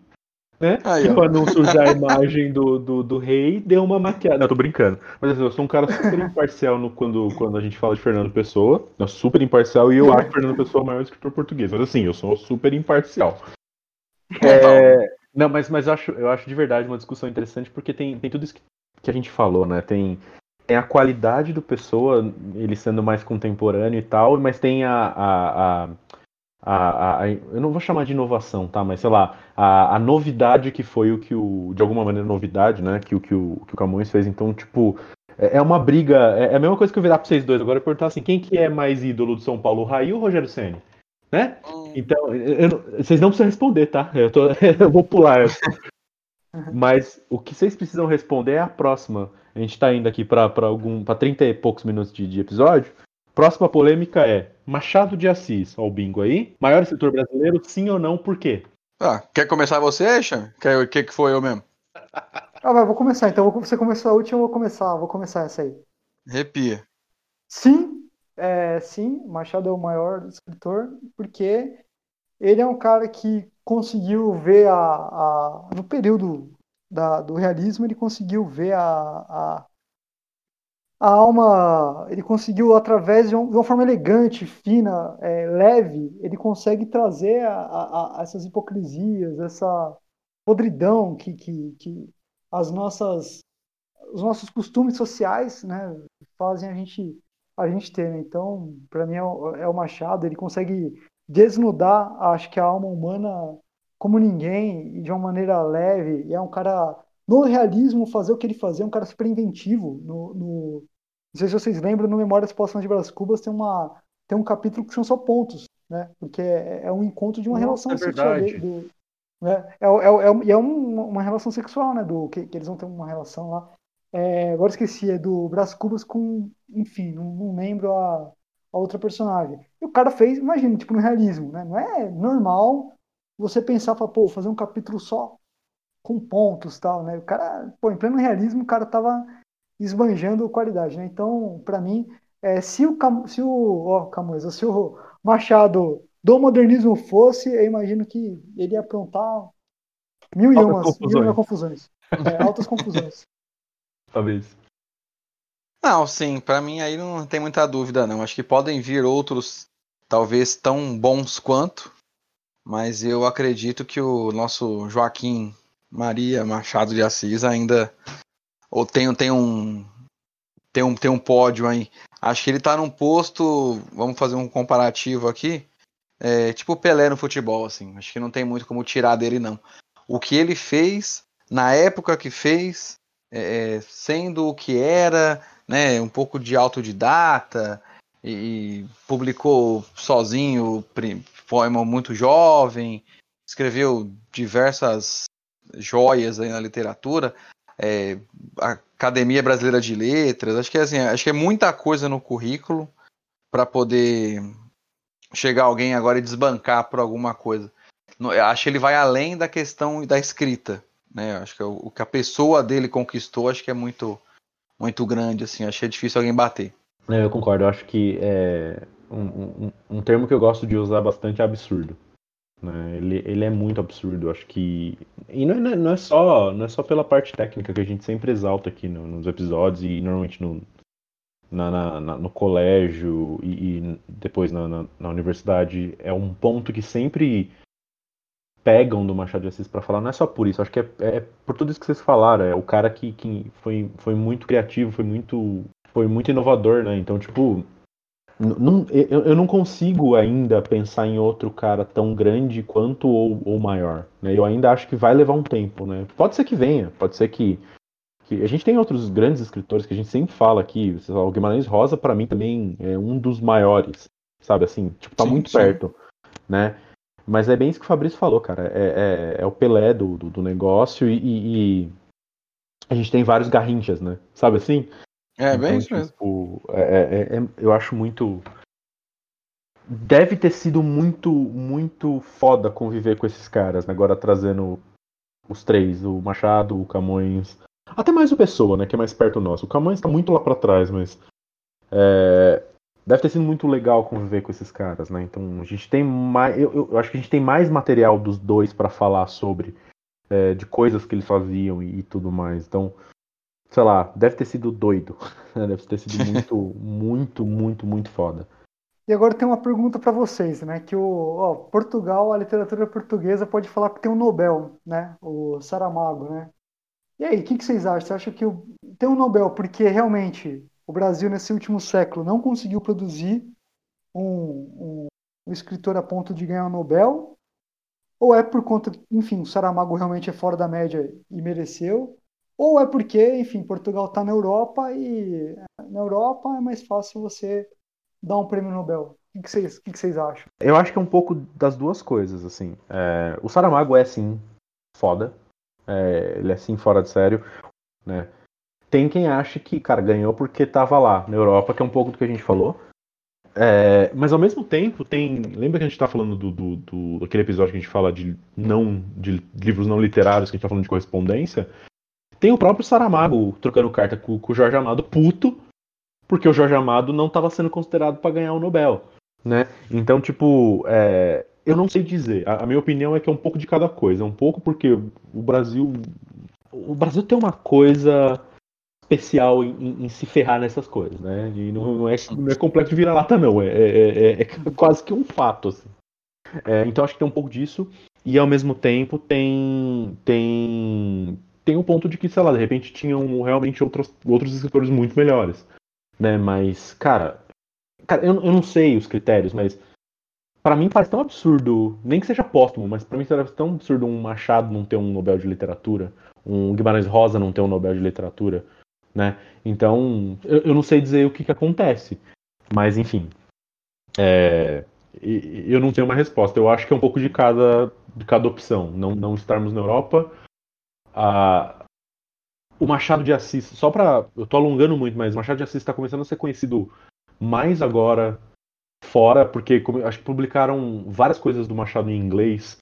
né? Aí, não sujar a imagem do, do, do, rei, deu uma maquiagem. Não, tô brincando. Mas assim, eu sou um cara super imparcial no, quando, quando a gente fala de Fernando Pessoa. Eu super imparcial e eu acho Fernando Pessoa o maior escritor português. Mas assim, eu sou super imparcial. É, não, mas, mas eu, acho, eu acho de verdade uma discussão interessante porque tem, tem tudo isso que, que a gente falou, né? Tem tem a qualidade do Pessoa, ele sendo mais contemporâneo e tal, mas tem a, a, a, a, a eu não vou chamar de inovação, tá? Mas sei lá, a, a novidade que foi o que o. De alguma maneira, novidade, né? Que o que o, que o Camões fez. Então, tipo, é, é uma briga. É, é a mesma coisa que eu virar pra vocês dois agora e perguntar assim: quem que é mais ídolo do São Paulo, o Raí ou o Rogério Senni? Né? Hum. Então, eu, vocês não precisam responder, tá? Eu, tô, eu vou pular. Mas o que vocês precisam responder é a próxima. A gente está indo aqui para algum para 30 e poucos minutos de, de, episódio. Próxima polêmica é Machado de Assis, ó o bingo aí. Maior escritor brasileiro, sim ou não, por quê? Ah, quer começar você, Chan? Quer que que foi eu mesmo? Ah, vai, vou começar então. Você começou a última, eu vou começar, vou começar essa aí. Arrepia. Sim, é, sim, Machado é o maior escritor, porque ele é um cara que conseguiu ver a, a no período da, do realismo, ele conseguiu ver a, a, a alma, ele conseguiu, através de, um, de uma forma elegante, fina, é, leve, ele consegue trazer a, a, essas hipocrisias, essa podridão que, que, que as nossas os nossos costumes sociais né, fazem a gente a gente ter. Né? Então, para mim é o, é o Machado, ele consegue desnudar, acho que a alma humana como ninguém e de uma maneira leve. E é um cara no realismo fazer o que ele fazia, é um cara super inventivo no, no não sei se vocês lembram, no Memórias Póstumas de Brás Cubas tem, uma, tem um capítulo que são só pontos, né? Porque é, é um encontro de uma Nossa, relação é sexual. verdade. Do, né? É, é, é, é um- uma relação sexual, né? Do, que, que eles vão ter uma relação lá. É, agora esqueci, é do Brás Cubas com. Enfim, não, não lembro a, a outra personagem. E o cara fez, imagina, tipo, no realismo, né? Não é normal você pensar, falar, pô, fazer um capítulo só com pontos tal, né? O cara, pô, em pleno realismo, o cara tava esbanjando qualidade, né? Então, para mim, é, se o Cam- se o ó, Camões, se o Machado do modernismo fosse, eu imagino que ele ia aprontar mil e umas, mil e confusões. é, altas confusões. Talvez. Não, sim, pra mim aí não tem muita dúvida não. Acho que podem vir outros, talvez tão bons quanto, mas eu acredito que o nosso Joaquim Maria Machado de Assis ainda ou tem, tem um tem um tem um pódio aí. Acho que ele tá num posto, vamos fazer um comparativo aqui, é, tipo Pelé no futebol assim. Acho que não tem muito como tirar dele não. O que ele fez na época que fez, é, sendo o que era, né, um pouco de autodidata e, e publicou sozinho poema muito jovem, escreveu diversas joias aí na literatura, é, Academia Brasileira de Letras, acho que é assim, acho que é muita coisa no currículo para poder chegar alguém agora e desbancar por alguma coisa. Eu Acho que ele vai além da questão da escrita, né? Acho que é o, o que a pessoa dele conquistou, acho que é muito muito grande, assim. Acho que é difícil alguém bater. É, eu concordo, eu acho que é um, um- um termo que eu gosto de usar bastante é absurdo. Né? Ele, ele é muito absurdo, acho que. E não, é- não é só, não é só pela parte técnica que a gente sempre exalta aqui no- nos episódios e normalmente no, na, na- na- no colégio e, e depois na, na- universidade. É um ponto que sempre pegam do Machado de Assis para falar, não é só por isso, acho que é, é por tudo isso que vocês falaram, é o cara que, que foi, foi muito criativo, foi muito foi muito inovador, né? Então, tipo, não- eu, eu não consigo ainda pensar em outro cara tão grande quanto ou, ou maior, né? Eu ainda acho que vai levar um tempo, né? Pode ser que venha, pode ser que, que a gente tem outros grandes escritores que a gente sempre fala aqui, o Guimarães Rosa para mim também é um dos maiores, sabe assim, tipo, tá Sim, muito sim. perto, né? Mas é bem isso que o Fabrício falou, cara. É, é, é o Pelé do, do, do negócio e, e- e a gente tem vários garrinchas, né? Sabe assim? É, bem Então, isso mesmo. tipo, é- é- é- eu acho muito. Deve ter sido muito, muito foda conviver com esses caras, né? Agora trazendo os três, o Machado, o Camões. Até mais o Pessoa, né? Que é mais perto nosso. O Camões tá muito lá pra trás, mas. é, deve ter sido muito legal conviver com esses caras, né? Então a gente tem mais. Eu, eu- eu acho que a gente tem mais material dos dois pra falar sobre. é, de coisas que eles faziam e, e tudo mais. Então sei lá, deve ter sido doido. né? Deve ter sido muito, muito, muito, muito foda. E agora tem uma pergunta para vocês, né? Que o ó, Portugal, a literatura portuguesa pode falar que tem um Nobel, né? O Saramago, né? E aí, o que, que vocês acham? Você acha que o- tem um Nobel porque realmente o Brasil nesse último século não conseguiu produzir um, um, um escritor a ponto de ganhar um Nobel? Ou é por conta, enfim, o Saramago realmente é fora da média e mereceu? Ou é porque, enfim, Portugal está na Europa e na Europa é mais fácil você dar um prêmio Nobel? O que, vocês, que, acham? Eu acho que é um pouco das duas coisas, assim. É, o Saramago é, sim, foda. É, ele é, sim, fora de sério. Né? Tem quem acha que, cara, ganhou porque tava lá, na Europa, que é um pouco do que a gente falou. É, mas ao mesmo tempo tem. Lembra que a gente tá falando do, do, do- episódio que a gente fala de não de livros não literários, que a gente tá falando de correspondência? Tem o próprio Saramago trocando carta com, com o Jorge Amado puto, porque o Jorge Amado não estava sendo considerado para ganhar o Nobel, né? Então, tipo, é, eu não sei dizer. A, a, minha opinião é que é um pouco de cada coisa. Um pouco porque o Brasil. O Brasil tem uma coisa especial em, em se ferrar nessas coisas, né? E não, não é, não é complexo de virar lata, não. É, é, é, é, quase que um fato, assim. É, então acho que tem um pouco disso. E ao mesmo tempo tem. tem. Tem o um ponto de que, sei lá, de repente tinham realmente outros, outros escritores muito melhores. Né? Mas, cara. Cara, eu, eu não sei os critérios, mas para mim parece tão absurdo, nem que seja póstumo, mas para mim parece tão absurdo um Machado não ter um Nobel de Literatura, um Guimarães Rosa não ter um Nobel de Literatura, né? Então, eu, eu não sei dizer o que, que acontece, mas enfim, é, eu não tenho uma resposta. Eu acho que é um pouco de cada, de cada opção. Não, não estarmos na Europa, a, o Machado de Assis, só para, eu tô alongando muito, mas o Machado de Assis está começando a ser conhecido mais agora fora, porque como, acho que publicaram várias coisas do Machado em inglês.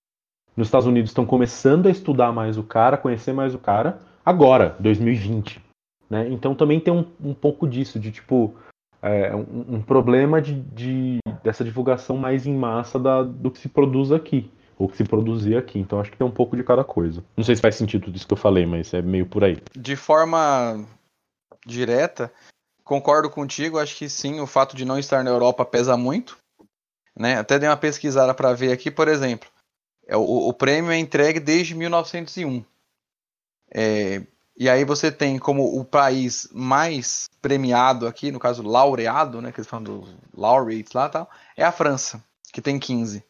Nos Estados Unidos estão começando a estudar mais o cara, conhecer mais o cara, agora, 2020. Né? Então também tem um, um pouco disso, de tipo, é, um, um, problema de, de, dessa divulgação mais em massa da, do que se produz aqui, ou que se produzir aqui. Então acho que tem um pouco de cada coisa. Não sei se faz sentido tudo isso que eu falei, mas é meio por aí. De forma direta, Concordo contigo, acho que sim, o fato de não estar na Europa pesa muito. Né? Até dei uma pesquisada para ver aqui, por exemplo. É, o, o prêmio é entregue desde 1901. É, e aí você tem como o país mais premiado aqui, no caso laureado, né, que eles falam do laureates lá tal, é a França, que tem 15.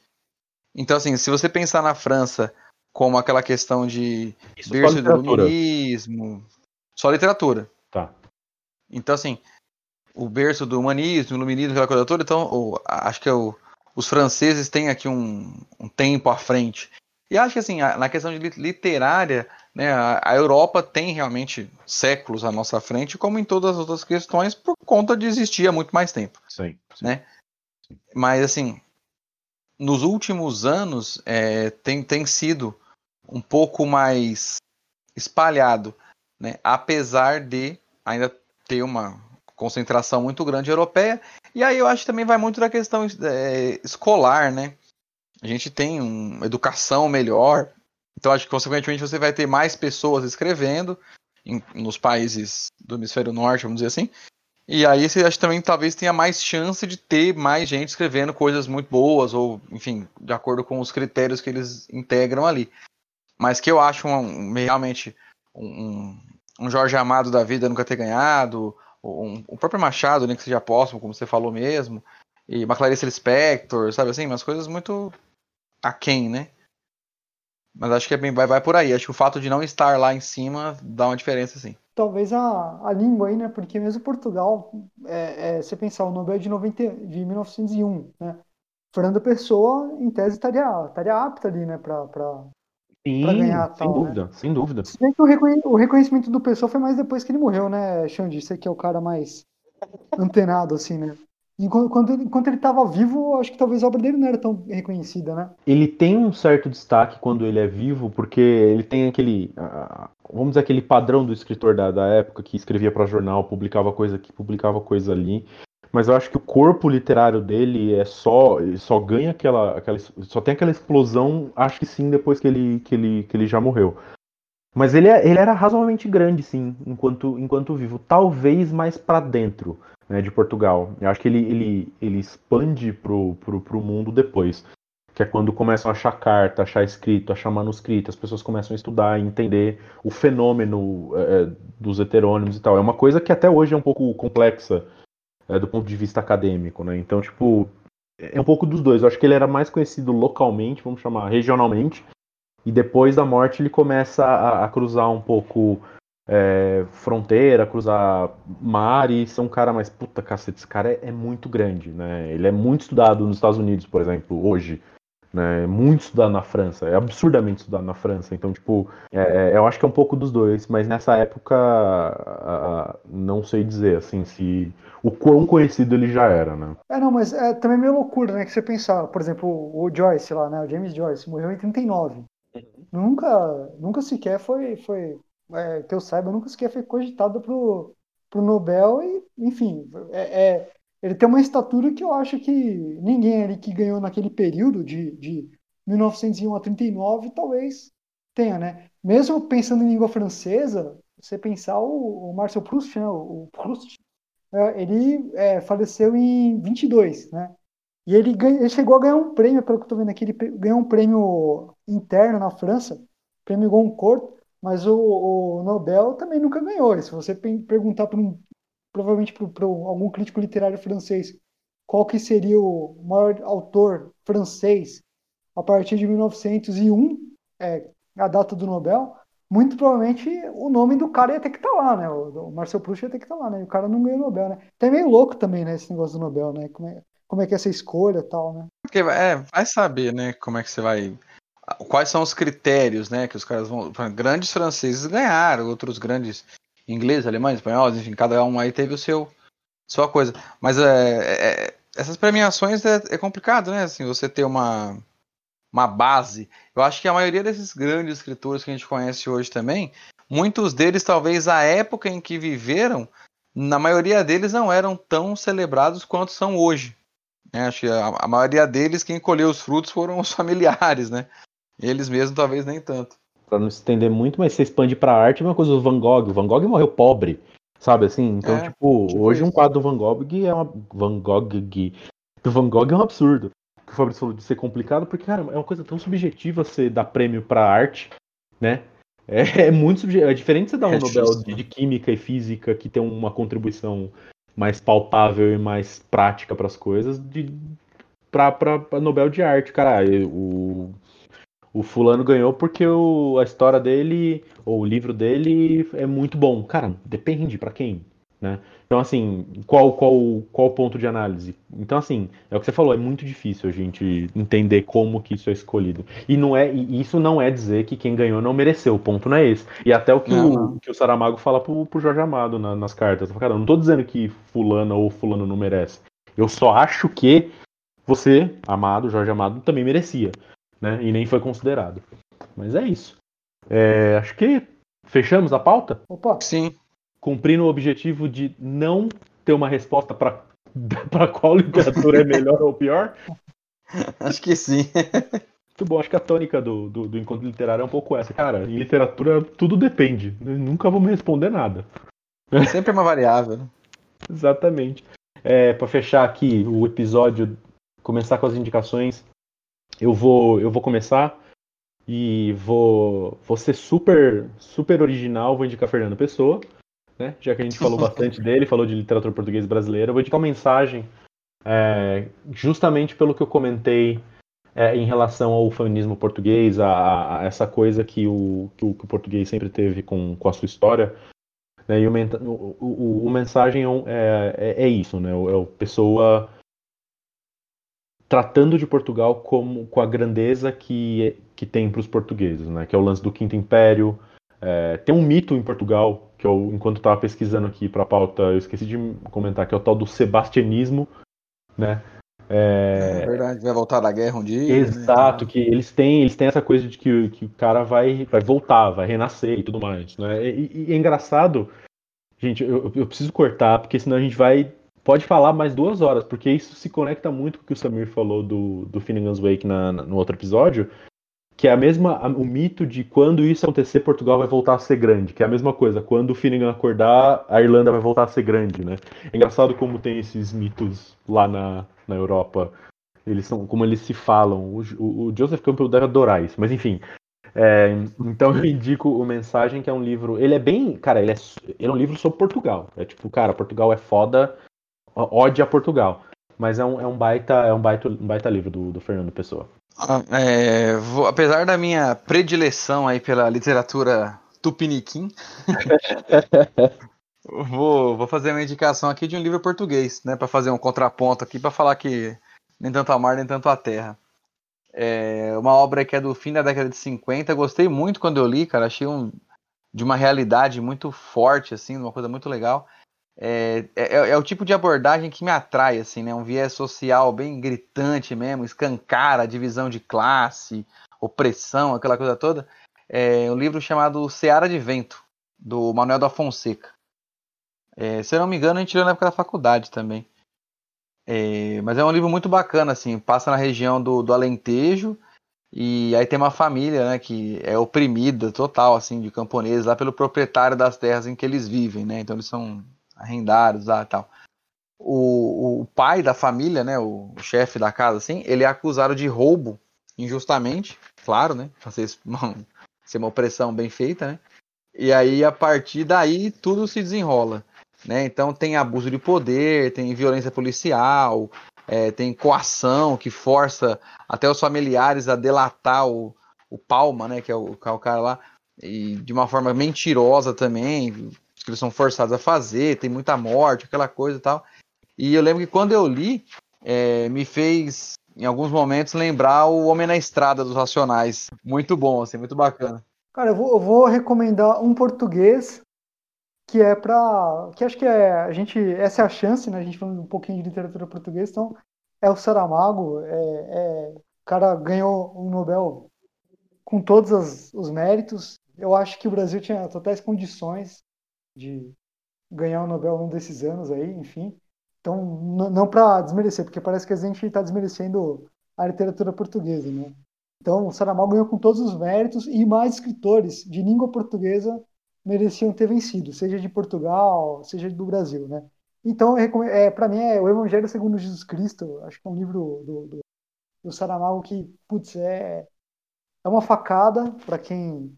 Então assim, se você pensar na França como aquela questão de Isso berço do iluminismo, só literatura. Tá. Então assim, o berço do humanismo, iluminismo, aquela coisa toda. Então, o, acho que é os franceses têm aqui um, um, tempo à frente. E acho que assim, a, na questão de literária, né, a, Europa tem realmente séculos à nossa frente, como em todas as outras questões, por conta de existir há muito mais tempo. Sim. sim. Né? Mas assim, nos últimos anos é, tem, tem sido um pouco mais espalhado, né? apesar de ainda ter uma concentração muito grande europeia. E aí eu acho que também vai muito da questão é, escolar, né? A gente tem uma educação melhor, então acho que consequentemente você vai ter mais pessoas escrevendo em, nos países do hemisfério norte, vamos dizer assim. E aí você acha também talvez tenha mais chance de ter mais gente escrevendo coisas muito boas, ou, enfim, de acordo com os critérios que eles integram ali. Mas que eu acho um, realmente um, um Jorge Amado da vida nunca ter ganhado, um, o próprio Machado, né, que seja póstumo, como você falou mesmo, e uma Clarice Lispector, sabe assim, umas coisas muito aquém, né? Mas acho que é bem, vai, vai por aí. Acho que o fato de não estar lá em cima dá uma diferença, sim. Talvez a, a língua aí, né? Porque mesmo Portugal, é, é, você pensar, o Nobel de, 90, de 1901, né? Fernando Pessoa, em tese, estaria, estaria apta ali, né? Pra, pra, Sim, pra ganhar sem tal, dúvida, né? sem dúvida. Se bem que o, reconhe o, reconhecimento do pessoal foi mais depois que ele morreu, né, Xande? Você que é o cara mais antenado, assim, né? Enquanto, enquanto ele estava vivo, acho que talvez a obra dele não era tão reconhecida, né? Ele tem um certo destaque quando ele é vivo, porque ele tem aquele. Vamos dizer, aquele padrão do escritor da, da época que escrevia para jornal, publicava coisa aqui, publicava coisa ali. Mas eu acho que o corpo literário dele é só só ganha aquela, aquela só tem aquela explosão acho que sim depois que ele que ele, que ele já morreu. Mas ele, é, ele era razoavelmente grande sim enquanto enquanto vivo. Talvez mais para dentro né, de Portugal. Eu acho que ele ele, ele expande pro, pro, pro mundo depois que é quando começam a achar carta, achar escrito, achar manuscrito, as pessoas começam a estudar e entender o fenômeno é, dos heterônimos e tal. É uma coisa que até hoje é um pouco complexa é, do ponto de vista acadêmico, né? Então, tipo, é um pouco dos dois. Eu acho que ele era mais conhecido localmente, vamos chamar regionalmente, e depois da morte ele começa a, a cruzar um pouco é, fronteira, cruzar mar e ser um cara mais puta cacete. Esse cara é, é, muito grande, né? Ele é muito estudado nos Estados Unidos, por exemplo, hoje. Né? É muito estudado na França, é absurdamente estudado na França. Então, tipo, é, é eu acho que é um pouco dos dois, mas nessa época não sei dizer assim se o quão conhecido ele já era, né? É, não, mas é também meio loucura, né? Que você pensar, por exemplo, o Joyce lá, né? O James Joyce morreu em 39. Uhum. Nunca, nunca sequer foi, foi é, que eu saiba, nunca sequer foi cogitado pro, pro Nobel e, enfim, é, é, ele tem uma estatura que eu acho que ninguém ali que ganhou naquele período de, de 1901 a 39 talvez tenha, né? Mesmo pensando em língua francesa, você pensar o, o Marcel Proust, né? O, Proust, é, ele é, faleceu em 22, né? E ele, ganha, ele chegou a ganhar um prêmio, pelo que eu estou vendo aqui, ele ganhou um prêmio interno na França, prêmio Goncourt, mas o, o Nobel também nunca ganhou. E se você perguntar para um, provavelmente para algum crítico literário francês qual que seria o maior autor francês a partir de 1901, é, a data do Nobel, muito provavelmente o nome do cara ia ter que estar tá lá, né? O, o Marcel Proust ia ter que estar tá lá, né? E o cara não ganhou o Nobel, né? Tá meio louco também, né? Esse negócio do Nobel, né? Como é, como é que é essa escolha e tal, né? Porque, é, vai saber, né? Como é que você vai quais são os critérios, né, que os caras vão. Grandes franceses ganharam, outros grandes ingleses, alemães, espanhóis, enfim, cada um aí teve o seu sua coisa. Mas é, é, é essas premiações é, é, complicado, né? Assim, você ter uma uma base. Eu acho que a maioria desses grandes escritores que a gente conhece hoje também, muitos deles talvez a época em que viveram, na maioria deles não eram tão celebrados quanto são hoje. Né? Acho que a, a maioria deles quem colheu os frutos foram os familiares, né? Eles mesmos talvez nem tanto. Pra não se estender muito, mas você expande pra arte, é uma coisa do Van Gogh. O Van Gogh morreu pobre, sabe assim? Então, é, tipo, tipo, hoje isso. um quadro do Van Gogh é uma. Van Gogh. Do Van Gogh é um absurdo. O Fabrício falou de ser complicado, porque, cara, é uma coisa tão subjetiva você dar prêmio pra arte, né? É, é muito subjetivo. É diferente você dar um é Nobel de, de, Química e Física que tem uma contribuição mais palpável e mais prática para as coisas, de para Nobel de Arte, cara. O o fulano ganhou porque o, a história dele, ou o livro dele é muito bom. Cara, depende para quem, né? Então, assim, qual, qual, qual o ponto de análise? Então, assim, é o que você falou, é muito difícil a gente entender como que isso é escolhido. E não é, e isso não é dizer que quem ganhou não mereceu, o ponto não é esse. E até o que, o, que o Saramago fala pro, pro Jorge Amado na, nas cartas. Cara, eu não tô dizendo que fulano ou fulano não merece. Eu só acho que você, Amado, Jorge Amado, também merecia né? E nem foi considerado. Mas é isso. É, acho que fechamos a pauta? Opa. Sim. Cumprindo o objetivo de não ter uma resposta para para qual literatura é melhor ou pior? Acho que sim. Muito bom, acho que a tônica do, do, do, encontro literário é um pouco essa. Cara, em literatura tudo depende. Nunca vamos responder nada. Sempre é uma variável. Né? Exatamente. É, para fechar aqui o episódio, começar com as indicações. Eu vou, eu vou começar e vou, vou ser super, super original, vou indicar Fernando Pessoa, né? Já que a gente falou bastante dele, falou de literatura portuguesa brasileira, eu vou indicar uma mensagem é, justamente pelo que eu comentei é, em relação ao feminismo português, a, a, essa coisa que o, que o, que o português sempre teve com, com a sua história. Né? E o, o, o, o mensagem é, é, é, isso, né? É o Pessoa tratando de Portugal como com a grandeza que, que tem para os portugueses, né? Que é o lance do Quinto Império. É, tem um mito em Portugal que eu, enquanto estava pesquisando aqui para a pauta, eu esqueci de comentar que é o tal do sebastianismo, né? É... é verdade, vai voltar da guerra um dia. Né? Exato, né? que eles têm, eles têm essa coisa de que, que o cara vai, vai voltar, vai renascer e tudo mais. Né? E, e é engraçado, gente, eu, eu preciso cortar, porque senão a gente vai pode falar mais duas horas, porque isso se conecta muito com o que o Samir falou do, do Finnegan's Wake na, na, no outro episódio, que é a mesma, o mito de quando isso acontecer, Portugal vai voltar a ser grande, que é a mesma coisa, quando o Finnegan acordar, a Irlanda vai voltar a ser grande, né? É engraçado como tem esses mitos lá na, na Europa, eles são, como eles se falam, o, o, o Joseph Campbell deve adorar isso, mas enfim... É, então eu indico o Mensagem, que é um livro. Ele é bem. Cara, ele é, ele é um livro sobre Portugal. É tipo, cara, Portugal é foda, ode a Portugal. Mas é um, é um, baita, é um, baita, um baita livro do, do Fernando Pessoa. Ah, é, vou, apesar da minha predileção aí pela literatura tupiniquim, vou, vou fazer uma indicação aqui de um livro português, né, para fazer um contraponto aqui, para falar que nem tanto a mar, nem tanto a terra. É uma obra que é do fim da década de 50, gostei muito quando eu li, cara, achei um, de uma realidade muito forte, assim, uma coisa muito legal. É, é, é, o tipo de abordagem que me atrai, assim, né? Um viés social bem gritante mesmo, escancara a divisão de classe, opressão, aquela coisa toda. É um livro chamado Seara de Vento, do Manuel da Fonseca. É, se eu não me engano, a gente leu na época da faculdade também. É, mas é um livro muito bacana, assim, passa na região do, do Alentejo, e aí tem uma família, né, que é oprimida total, assim, de camponeses lá pelo proprietário das terras em que eles vivem, né? Então eles são arrendados lá tal. O, o pai da família, né, o, chefe da casa, assim, ele é acusado de roubo injustamente, claro, né? Ser uma, ser uma opressão bem feita, né? E aí, a partir daí, tudo se desenrola. Né? Então tem abuso de poder, tem violência policial, é, tem coação que força até os familiares a delatar o, o Palma, né, que é o, que é o cara lá, e de uma forma mentirosa também, que eles são forçados a fazer, tem muita morte, aquela coisa e tal. E eu lembro que quando eu li, é, me fez, em alguns momentos, lembrar o Homem na Estrada dos Racionais. Muito bom, assim, muito bacana. Cara, eu vou, eu vou recomendar um português que é para que acho que é a gente essa é a chance, né? A gente falando um pouquinho de literatura portuguesa, então é o Saramago, é, é o cara ganhou um Nobel com todos as, os méritos. Eu acho que o Brasil tinha totais condições de ganhar o Nobel num desses anos aí, enfim. Então, não para desmerecer, porque parece que a gente está desmerecendo a literatura portuguesa, né? Então, o Saramago ganhou com todos os méritos e mais escritores de língua portuguesa mereciam ter vencido, seja de Portugal, seja do Brasil, né? Então, é, para mim, é o Evangelho segundo Jesus Cristo. Acho que é um livro do, do, do Saramago que, putz, é, é uma facada para quem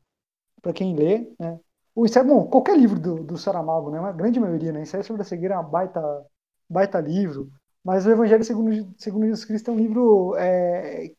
quem lê, né? O, isso é bom, qualquer livro do, do Saramago, né? Uma grande maioria, né? É sobre a cegueira é uma baita, baita livro. Mas o Evangelho segundo, segundo Jesus Cristo é um livro é,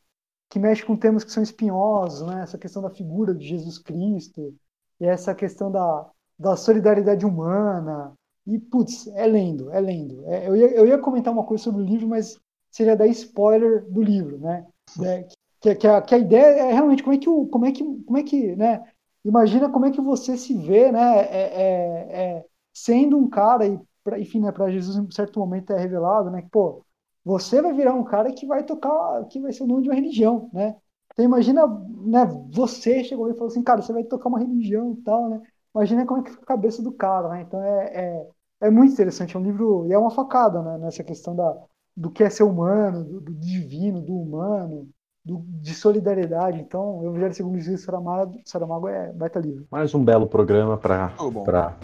que mexe com temas que são espinhosos, né? Essa questão da figura de Jesus Cristo, e essa questão da, da solidariedade humana. E, putz, é lendo, é lendo. É, eu, ia, eu ia comentar uma coisa sobre o livro, mas seria dar spoiler do livro, né? É, que, que, a, que a ideia é realmente como é que, o, como é que, como é que né? Imagina como é que você se vê, né? É, é, é sendo um cara, e pra, enfim, né, para Jesus em certo momento é revelado, né? Que, pô, você vai virar um cara que vai tocar, que vai ser o nome de uma religião, né? Então imagina, né, você chegou e falou assim, cara, você vai tocar uma religião e tal, né? Imagina como é que fica a cabeça do cara, né? Então é, é, é muito interessante, é um livro, e é uma facada, né, nessa questão da, do que é ser humano, do, do divino, do humano, do, de solidariedade. Então, o Evangelho segundo Jesus Saramago, Saramago é baita livro. Mais um belo programa para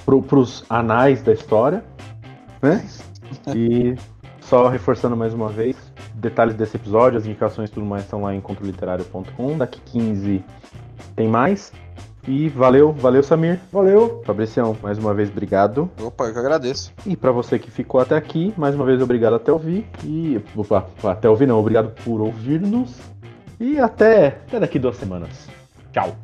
pro, os anais da história, né? E só reforçando mais uma vez, detalhes desse episódio, as indicações e tudo mais estão lá em controliterário.com. Daqui 15 tem mais. E valeu, valeu Samir. Valeu. Fabricião, mais uma vez obrigado. Opa, eu que agradeço. E para você que ficou até aqui, mais uma vez obrigado até ouvir. E. Opa, até ouvir não, obrigado por ouvir-nos. E até, até daqui duas semanas. Tchau.